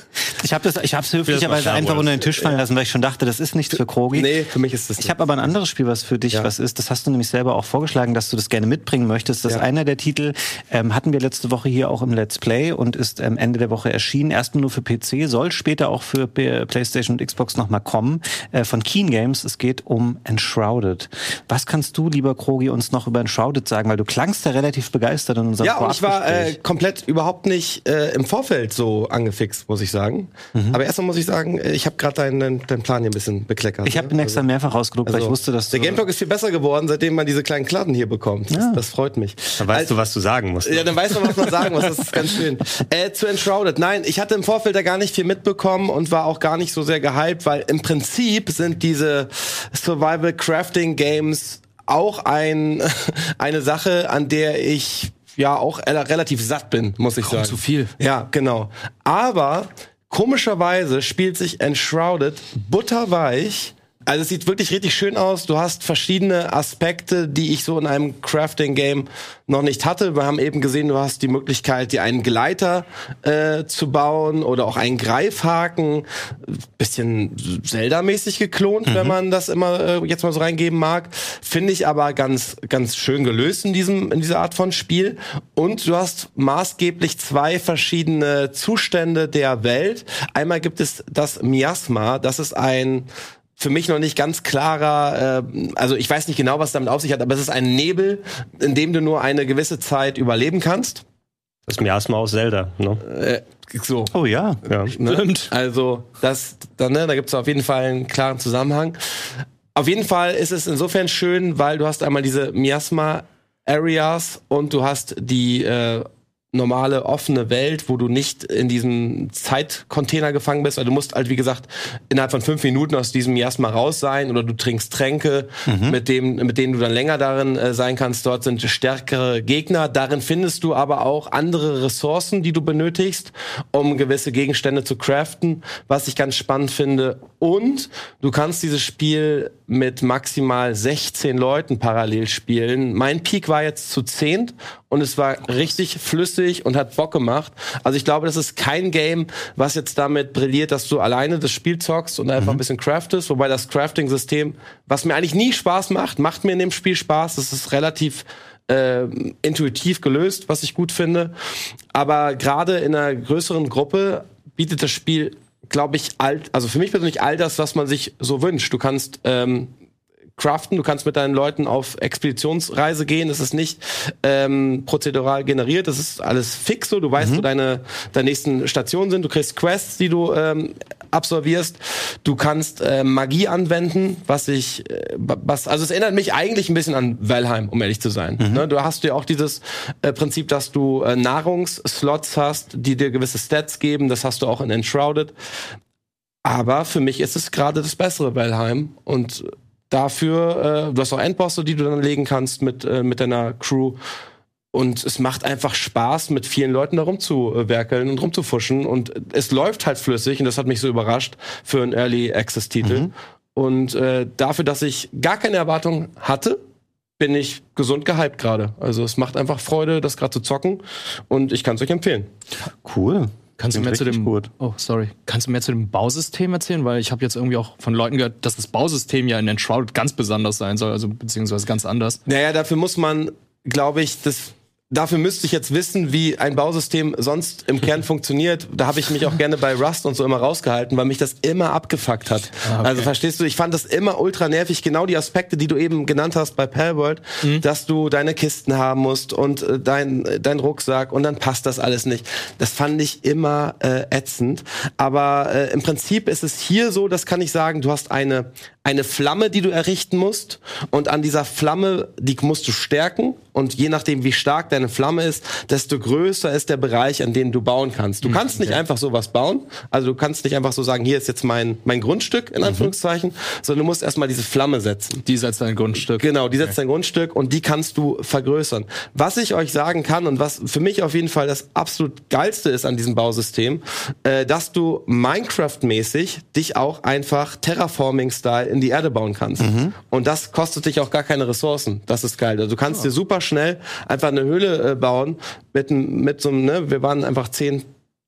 Ich habe das, ich habe es höflicherweise einfach unter den Tisch fallen lassen, weil ich schon dachte, das ist nichts für Krogi. Nee, für mich ist das Ich habe aber ein anderes Spiel, was für dich Ja. was ist. Das hast du nämlich selber auch vorgeschlagen, dass du das gerne mitbringen möchtest. Das ist Ja. einer der Titel, ähm, hatten wir letzte Woche hier auch im Let's Play und ist ähm, Ende der Woche erschienen. Erstmal nur für PC, soll später auch für PlayStation und Xbox nochmal kommen. Äh, von Keen Games. Es geht um Enshrouded. Was kannst du, lieber Krogi, uns noch über Enshrouded sagen? Weil du klangst da relativ begeistert in unserem Ja, und ich war äh, komplett überhaupt nicht äh, im Vorfeld so angefixt, muss ich sagen. Aber erstmal muss ich sagen, ich habe gerade deinen, deinen Plan hier ein bisschen bekleckert. Ich habe ne? ihn extra mehrfach rausgedruckt, weil ich Also, wusste, dass der du... Game Talk ist viel besser geworden, seitdem man diese kleinen Klatten hier bekommt. Das, Ja. das freut mich. Dann weißt Also- du, was du sagen musst. Ja, dann weiß man, was man sagen muss. Das ist ganz schön. Äh, zu Enshrouded. Nein, ich hatte im Vorfeld da gar nicht viel mitbekommen und war auch gar nicht so sehr gehypt, weil im Prinzip sind diese Survival Crafting Games auch ein, eine Sache, an der ich ja auch relativ satt bin, muss ich Kaum sagen. zu viel. Ja, genau. Aber komischerweise spielt sich Enshrouded butterweich. Also es sieht wirklich richtig schön aus. Du hast verschiedene Aspekte, die ich so in einem Crafting-Game noch nicht hatte. Wir haben eben gesehen, du hast die Möglichkeit, dir einen Gleiter äh, zu bauen oder auch einen Greifhaken. Bisschen Zelda-mäßig geklont, wenn man das immer äh, jetzt mal so reingeben mag. Finde ich aber ganz, ganz schön gelöst in diesem, in dieser Art von Spiel. Und du hast maßgeblich zwei verschiedene Zustände der Welt. Einmal gibt es das Miasma. Das ist ein für mich noch nicht ganz klarer, äh, also ich weiß nicht genau, was damit auf sich hat, aber es ist ein Nebel, in dem du nur eine gewisse Zeit überleben kannst. Das Miasma aus Zelda. Ne? Äh, so. Oh ja. Ja. Ne? Also das, da, ne, da gibt es auf jeden Fall einen klaren Zusammenhang. Auf jeden Fall ist es insofern schön, weil du hast einmal diese Miasma Areas und du hast die äh, normale offene Welt, wo du nicht in diesem Zeitcontainer gefangen bist. Also du musst halt, wie gesagt, innerhalb von fünf Minuten aus diesem Miasma raus sein oder du trinkst Tränke, mit, dem, mit denen du dann länger darin äh, sein kannst. Dort sind stärkere Gegner. Darin findest du aber auch andere Ressourcen, die du benötigst, um gewisse Gegenstände zu craften. Was ich ganz spannend finde, Und du kannst dieses Spiel mit maximal 16 Leuten parallel spielen. Mein Peak war jetzt zu 10 und es war richtig flüssig und hat Bock gemacht. Also ich glaube, das ist kein Game, was jetzt damit brilliert, dass du alleine das Spiel zockst und einfach ein bisschen craftest. Wobei das Crafting-System, was mir eigentlich nie Spaß macht, macht mir in dem Spiel Spaß. Das ist relativ äh, intuitiv gelöst, was ich gut finde. Aber gerade in einer größeren Gruppe bietet das Spiel, glaube ich, all, also für mich persönlich all das, was man sich so wünscht. Du kannst ähm, craften, du kannst mit deinen Leuten auf Expeditionsreise gehen. Das ist nicht ähm, prozedural generiert, das ist alles fix so. Du weißt, wo deine, deine nächsten Stationen sind. Du kriegst Quests, die du ähm, absolvierst. Du kannst äh, Magie anwenden, was ich, äh, was, also es erinnert mich eigentlich ein bisschen an Valheim, um ehrlich zu sein. Ne? Du hast ja auch dieses äh, Prinzip, dass du äh, Nahrungsslots hast, die dir gewisse Stats geben. Das hast du auch in Enshrouded. Aber für mich ist es gerade das bessere Valheim und dafür, äh, du hast auch Endbosse, die du dann legen kannst mit, äh, mit deiner Crew. Und es macht einfach Spaß, mit vielen Leuten da rumzuwerkeln und rumzufuschen. Und es läuft halt flüssig und das hat mich so überrascht für einen Early Access-Titel. Und äh, dafür, dass ich gar keine Erwartung hatte, bin ich gesund gehypt gerade. Also es macht einfach Freude, das gerade zu zocken. Und ich kann es euch empfehlen. Cool. Kannst du mehr zu dem gut. Oh, sorry. Kannst du mehr zu dem Bausystem erzählen, weil ich habe jetzt irgendwie auch von Leuten gehört, dass das Bausystem ja in Enshrouded ganz besonders sein soll, also beziehungsweise ganz anders. Naja, dafür muss man, glaube ich, das. Dafür müsste ich jetzt wissen, wie ein Bausystem sonst im Kern funktioniert. Da habe ich mich auch gerne bei Rust und so immer rausgehalten, weil mich das immer abgefuckt hat. Also verstehst du, ich fand das immer ultra nervig, genau die Aspekte, die du eben genannt hast bei Palworld, dass du deine Kisten haben musst und äh, dein, äh, dein Rucksack und dann passt das alles nicht. Das fand ich immer äh, ätzend. Aber äh, im Prinzip ist es hier so, das kann ich sagen, du hast eine, eine Flamme, die du errichten musst und an dieser Flamme, die musst du stärken und je nachdem, wie stark deine Flamme ist, desto größer ist der Bereich, an dem du bauen kannst. Du kannst nicht einfach sowas bauen, also du kannst nicht einfach so sagen, hier ist jetzt mein, mein Grundstück, in Anführungszeichen, sondern du musst erstmal diese Flamme setzen. Die setzt dein Grundstück. Genau, die setzt dein Grundstück und die kannst du vergrößern. Was ich euch sagen kann und was für mich auf jeden Fall das absolut geilste ist an diesem Bausystem, äh, dass du Minecraft-mäßig dich auch einfach Terraforming-Style in die Erde bauen kannst. Und das kostet dich auch gar keine Ressourcen. Das ist geil. Also du kannst dir super schnell einfach eine Höhle äh, bauen mit, mit so einem, ne, wir waren einfach zehn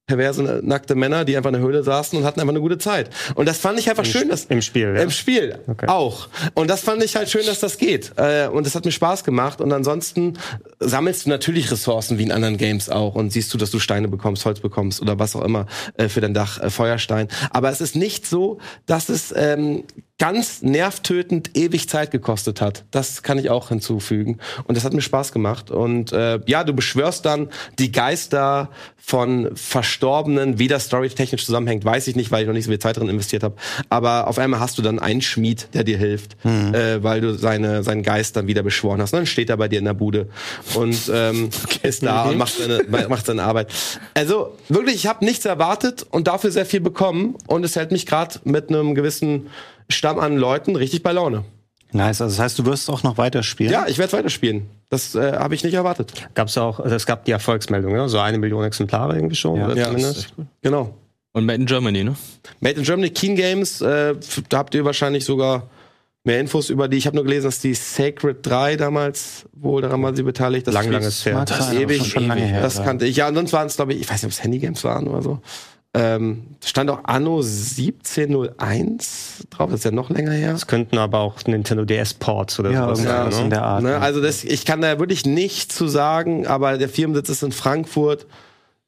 perverse nackte Männer, die einfach in der Höhle saßen und hatten einfach eine gute Zeit. Und das fand ich einfach schön, dass Im Spiel, ja. im Spiel auch. Und das fand ich halt schön, dass das geht. Äh, und das hat mir Spaß gemacht. Und ansonsten sammelst du natürlich Ressourcen wie in anderen Games auch und siehst du, dass du Steine bekommst, Holz bekommst oder was auch immer äh, für dein Dach, äh, Feuerstein. Aber es ist nicht so, dass es ähm, ganz nervtötend ewig Zeit gekostet hat. Das kann ich auch hinzufügen. Und das hat mir Spaß gemacht. Und äh, ja, du beschwörst dann die Geister von Verstorbenen. Wie das storytechnisch zusammenhängt, weiß ich nicht, weil ich noch nicht so viel Zeit drin investiert habe. Aber auf einmal hast du dann einen Schmied, der dir hilft, äh, weil du seine, seinen Geist dann wieder beschworen hast. Und dann steht er bei dir in der Bude und ähm, ist da und macht seine, macht seine Arbeit. Also wirklich, ich habe nichts erwartet und dafür sehr viel bekommen. Und es hält mich gerade mit einem gewissen Stamm an Leuten richtig bei Laune. Nice. Also das heißt, du wirst auch noch weiterspielen? Ja, ich werde weiterspielen. Das äh, habe ich nicht erwartet. Gab's auch, also es gab die Erfolgsmeldung, ja? so eine Million Exemplare irgendwie schon, Ja. oder Ja, zumindest. Genau. Und Made in Germany, ne? Made in Germany, Keen Games, äh, da habt ihr wahrscheinlich sogar mehr Infos über die. Ich habe nur gelesen, dass die Sacred 3 damals wohl daran waren sie beteiligt. Das Lang, langes her. Das ist ewig. schon lange her. das kannte ich. Ja, ansonsten waren es, glaube ich, ich weiß nicht, ob es Handygames waren oder so. Ähm, stand auch Anno 1701 drauf, das ist ja noch länger her. Es könnten aber auch Nintendo DS-Ports oder Ja, sowas irgendwas sein. in Ne? der Art. Ne, ja. also das, ich kann da wirklich nichts zu sagen, aber der Firmensitz ist in Frankfurt.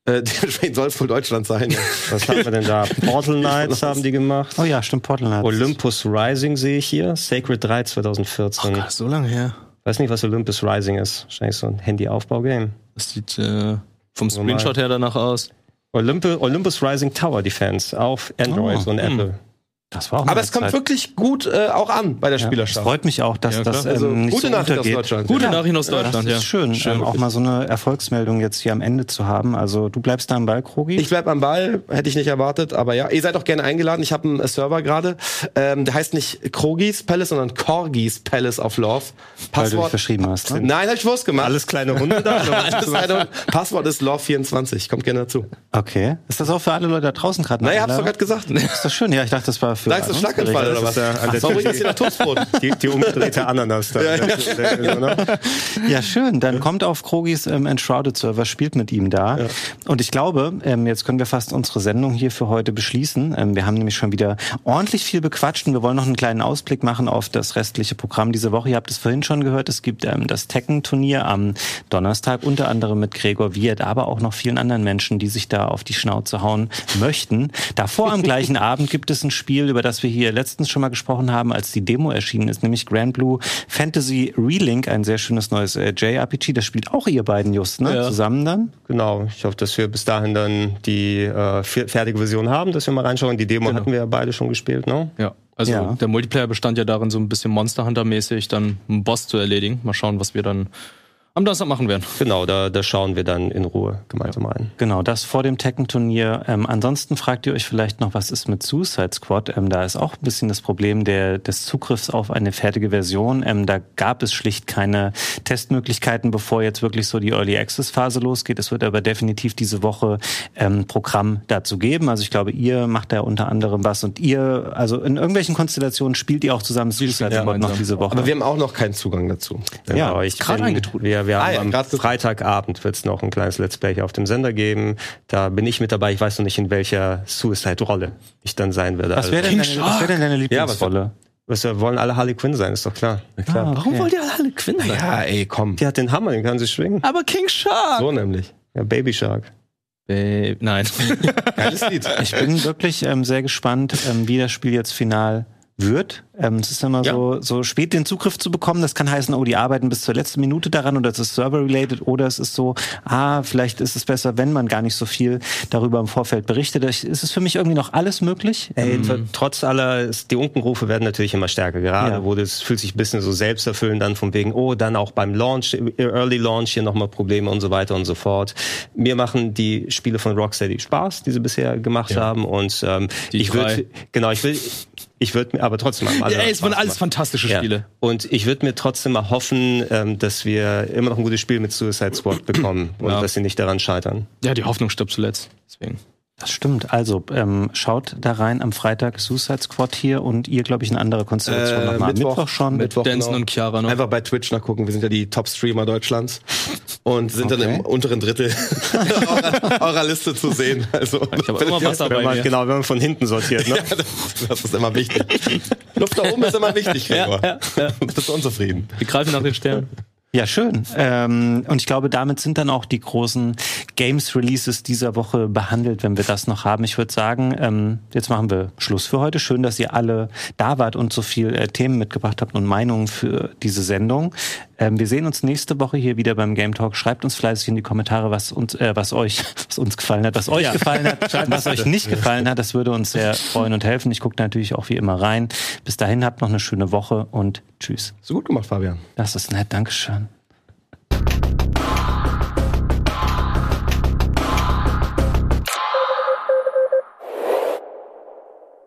Äh, dementsprechend soll es wohl Deutschland sein. Was haben wir denn da? Portal Knights haben die gemacht. oh ja, stimmt, Portland. hat's. Olympus Rising sehe ich hier. Sacred 3 2014. Gott, so lange her. Weiß nicht, was Olympus Rising ist. Wahrscheinlich so ein Handy-Aufbau-Game. Das sieht äh, vom Screenshot her danach aus. Olymp Olympus Rising Tower Defense auf Android Oh, und Apple. Das war auch Aber es kommt Zeit. wirklich gut äh, auch an bei der Ja, es Spielerschaft. freut mich auch, dass Ja, das ähm, Also, nicht gute so Nachricht aus untergeht. Deutschland. Gute Ja. Nachricht aus Das Deutschland, ist ja. schön, ähm, auch mal so eine Erfolgsmeldung jetzt hier am Ende zu haben. Also du bleibst da am Ball, Krogi? Ich bleib am Ball, hätte ich nicht erwartet, aber ja, ihr seid auch gerne eingeladen. Ich habe einen äh, Server gerade, ähm, der heißt nicht Krogis Palace, sondern Corgis Palace of Love. weil du dich verschrieben hast. Ne? Nein, habe ich bewusst gemacht. Alles kleine Hunde da? Alles kleine- Passwort ist Love24. Kommt gerne dazu. Okay. Ist das auch für alle Leute da draußen gerade? Naja, hab's doch gerade gesagt. Ist das schön? Ja, ich dachte, das war für Sagst du Schlaganfall oder was? der Warum ist das hier nach Toastbrot? Die, die umgedrehte Ananas da. Ja, schön. Dann kommt auf Krogis ähm, Enshrouded Server, spielt mit ihm da. Und ich glaube, ähm, jetzt können wir fast unsere Sendung hier für heute beschließen. Ähm, wir haben nämlich schon wieder ordentlich viel bequatscht und wir wollen noch einen kleinen Ausblick machen auf das restliche Programm diese Woche. Ihr habt es vorhin schon gehört, es gibt ähm, das Tekken-Turnier am Donnerstag, unter anderem mit Gregor Wirt, aber auch noch vielen anderen Menschen, die sich da auf die Schnauze hauen möchten. Davor am gleichen Abend gibt es ein Spiel, über das wir hier letztens schon mal gesprochen haben, als die Demo erschienen ist, nämlich Grand Blue Fantasy Relink, ein sehr schönes neues äh, JRPG. Das spielt auch ihr beiden just, ne? Ja. Zusammen dann. Genau, ich hoffe, dass wir bis dahin dann die äh, fer- fertige Version haben, dass wir mal reinschauen. Die Demo hatten wir ja beide schon gespielt, ne? Ja. Also Ja. der Multiplayer bestand ja darin, so ein bisschen Monster Hunter-mäßig dann einen Boss zu erledigen. Mal schauen, was wir dann am Donnerstag machen werden. Genau, da, da schauen wir dann in Ruhe gemeinsam rein. Genau, das vor dem Tekken-Turnier. Ähm, ansonsten fragt ihr euch vielleicht noch, was ist mit Suicide Squad? Ähm, da ist auch ein bisschen das Problem der, des Zugriffs auf eine fertige Version. Ähm, da gab es schlicht keine Testmöglichkeiten, bevor jetzt wirklich so die Early Access-Phase losgeht. Es wird aber definitiv diese Woche ähm, Programm dazu geben. Also ich glaube, ihr macht da unter anderem was und ihr, also in irgendwelchen Konstellationen spielt ihr auch zusammen Suicide Ja, Squad noch gemeinsam. diese Woche. Aber wir haben auch noch keinen Zugang dazu. Ja, Genau, ich bin- eingetrudelt. Wir, wir Ah, haben ja, am Freitagabend wird es noch ein kleines Let's Play hier auf dem Sender geben. Da bin ich mit dabei. Ich weiß noch nicht, in welcher Suicide-Rolle ich dann sein werde. was wäre denn, deine- was wär denn deine Lieblingsrolle? was, wir wollen alle Harley Quinn sein, ist doch klar. Ah, Warum wollt ihr alle Quinn sein? Ja, ey, komm. Die hat den Hammer, den kann sie schwingen. Aber King Shark! So nämlich. Ja, Baby Shark. Äh, nein. Geiles Lied. Ich bin wirklich ähm, sehr gespannt, ähm, wie das Spiel jetzt final wird. Ähm, es ist immer so, so spät den Zugriff zu bekommen. Das kann heißen, oh, die arbeiten bis zur letzten Minute daran oder es ist server-related oder es ist so, ah, vielleicht ist es besser, wenn man gar nicht so viel darüber im Vorfeld berichtet. Ich- Ist es für mich irgendwie noch alles möglich? Ey, tr- trotz aller, es- die Unkenrufe werden natürlich immer stärker. Gerade Ja. wo das fühlt sich ein bisschen so selbsterfüllend an, von wegen, oh, dann auch beim Launch, Early Launch hier nochmal Probleme und so weiter und so fort. Mir machen die Spiele von Rocksteady Spaß, die sie bisher gemacht haben. Und ähm, Die ich würde, genau, ich will, ich würde mir aber trotzdem am Ja, ey, es waren alles fantastische Ja. Spiele. Und ich würde mir trotzdem mal hoffen, ähm, dass wir immer noch ein gutes Spiel mit Suicide Squad bekommen und Ja. dass sie nicht daran scheitern. Ja, die Hoffnung stirbt zuletzt. Deswegen. Das stimmt. Also ähm, schaut da rein am Freitag Suicide Squad hier und ihr, glaube ich, eine andere Konstellation Äh, nochmal. Mittwoch. Mittwoch schon. Mittwoch, Danson und Chiara noch. Einfach bei Twitch nachgucken. Wir sind ja die Top-Streamer Deutschlands und sind dann Okay. im unteren Drittel eurer, eurer Liste zu sehen. Also, Ich habe immer Wasser Wenn bei man, mir. genau, wenn man von hinten sortiert. Ne? das, das ist immer wichtig. Luft da oben ist immer wichtig, Gregor. Bist du unzufrieden? Wir greifen nach den Sternen. Ja, schön. Ähm, und ich glaube, damit sind dann auch die großen Games-Releases dieser Woche behandelt, wenn wir das noch haben. Ich würde sagen, ähm, jetzt machen wir Schluss für heute. Schön, dass ihr alle da wart und so viel äh, Themen mitgebracht habt und Meinungen für diese Sendung. Ähm, wir sehen uns nächste Woche hier wieder beim Game Talk. Schreibt uns fleißig in die Kommentare, was uns, äh, was euch, was uns gefallen hat, was euch gefallen hat, und was euch nicht gefallen hat. Das würde uns sehr freuen und helfen. Ich gucke natürlich auch wie immer rein. Bis dahin habt noch eine schöne Woche und tschüss. So gut gemacht, Fabian. Das ist nett. Dankeschön.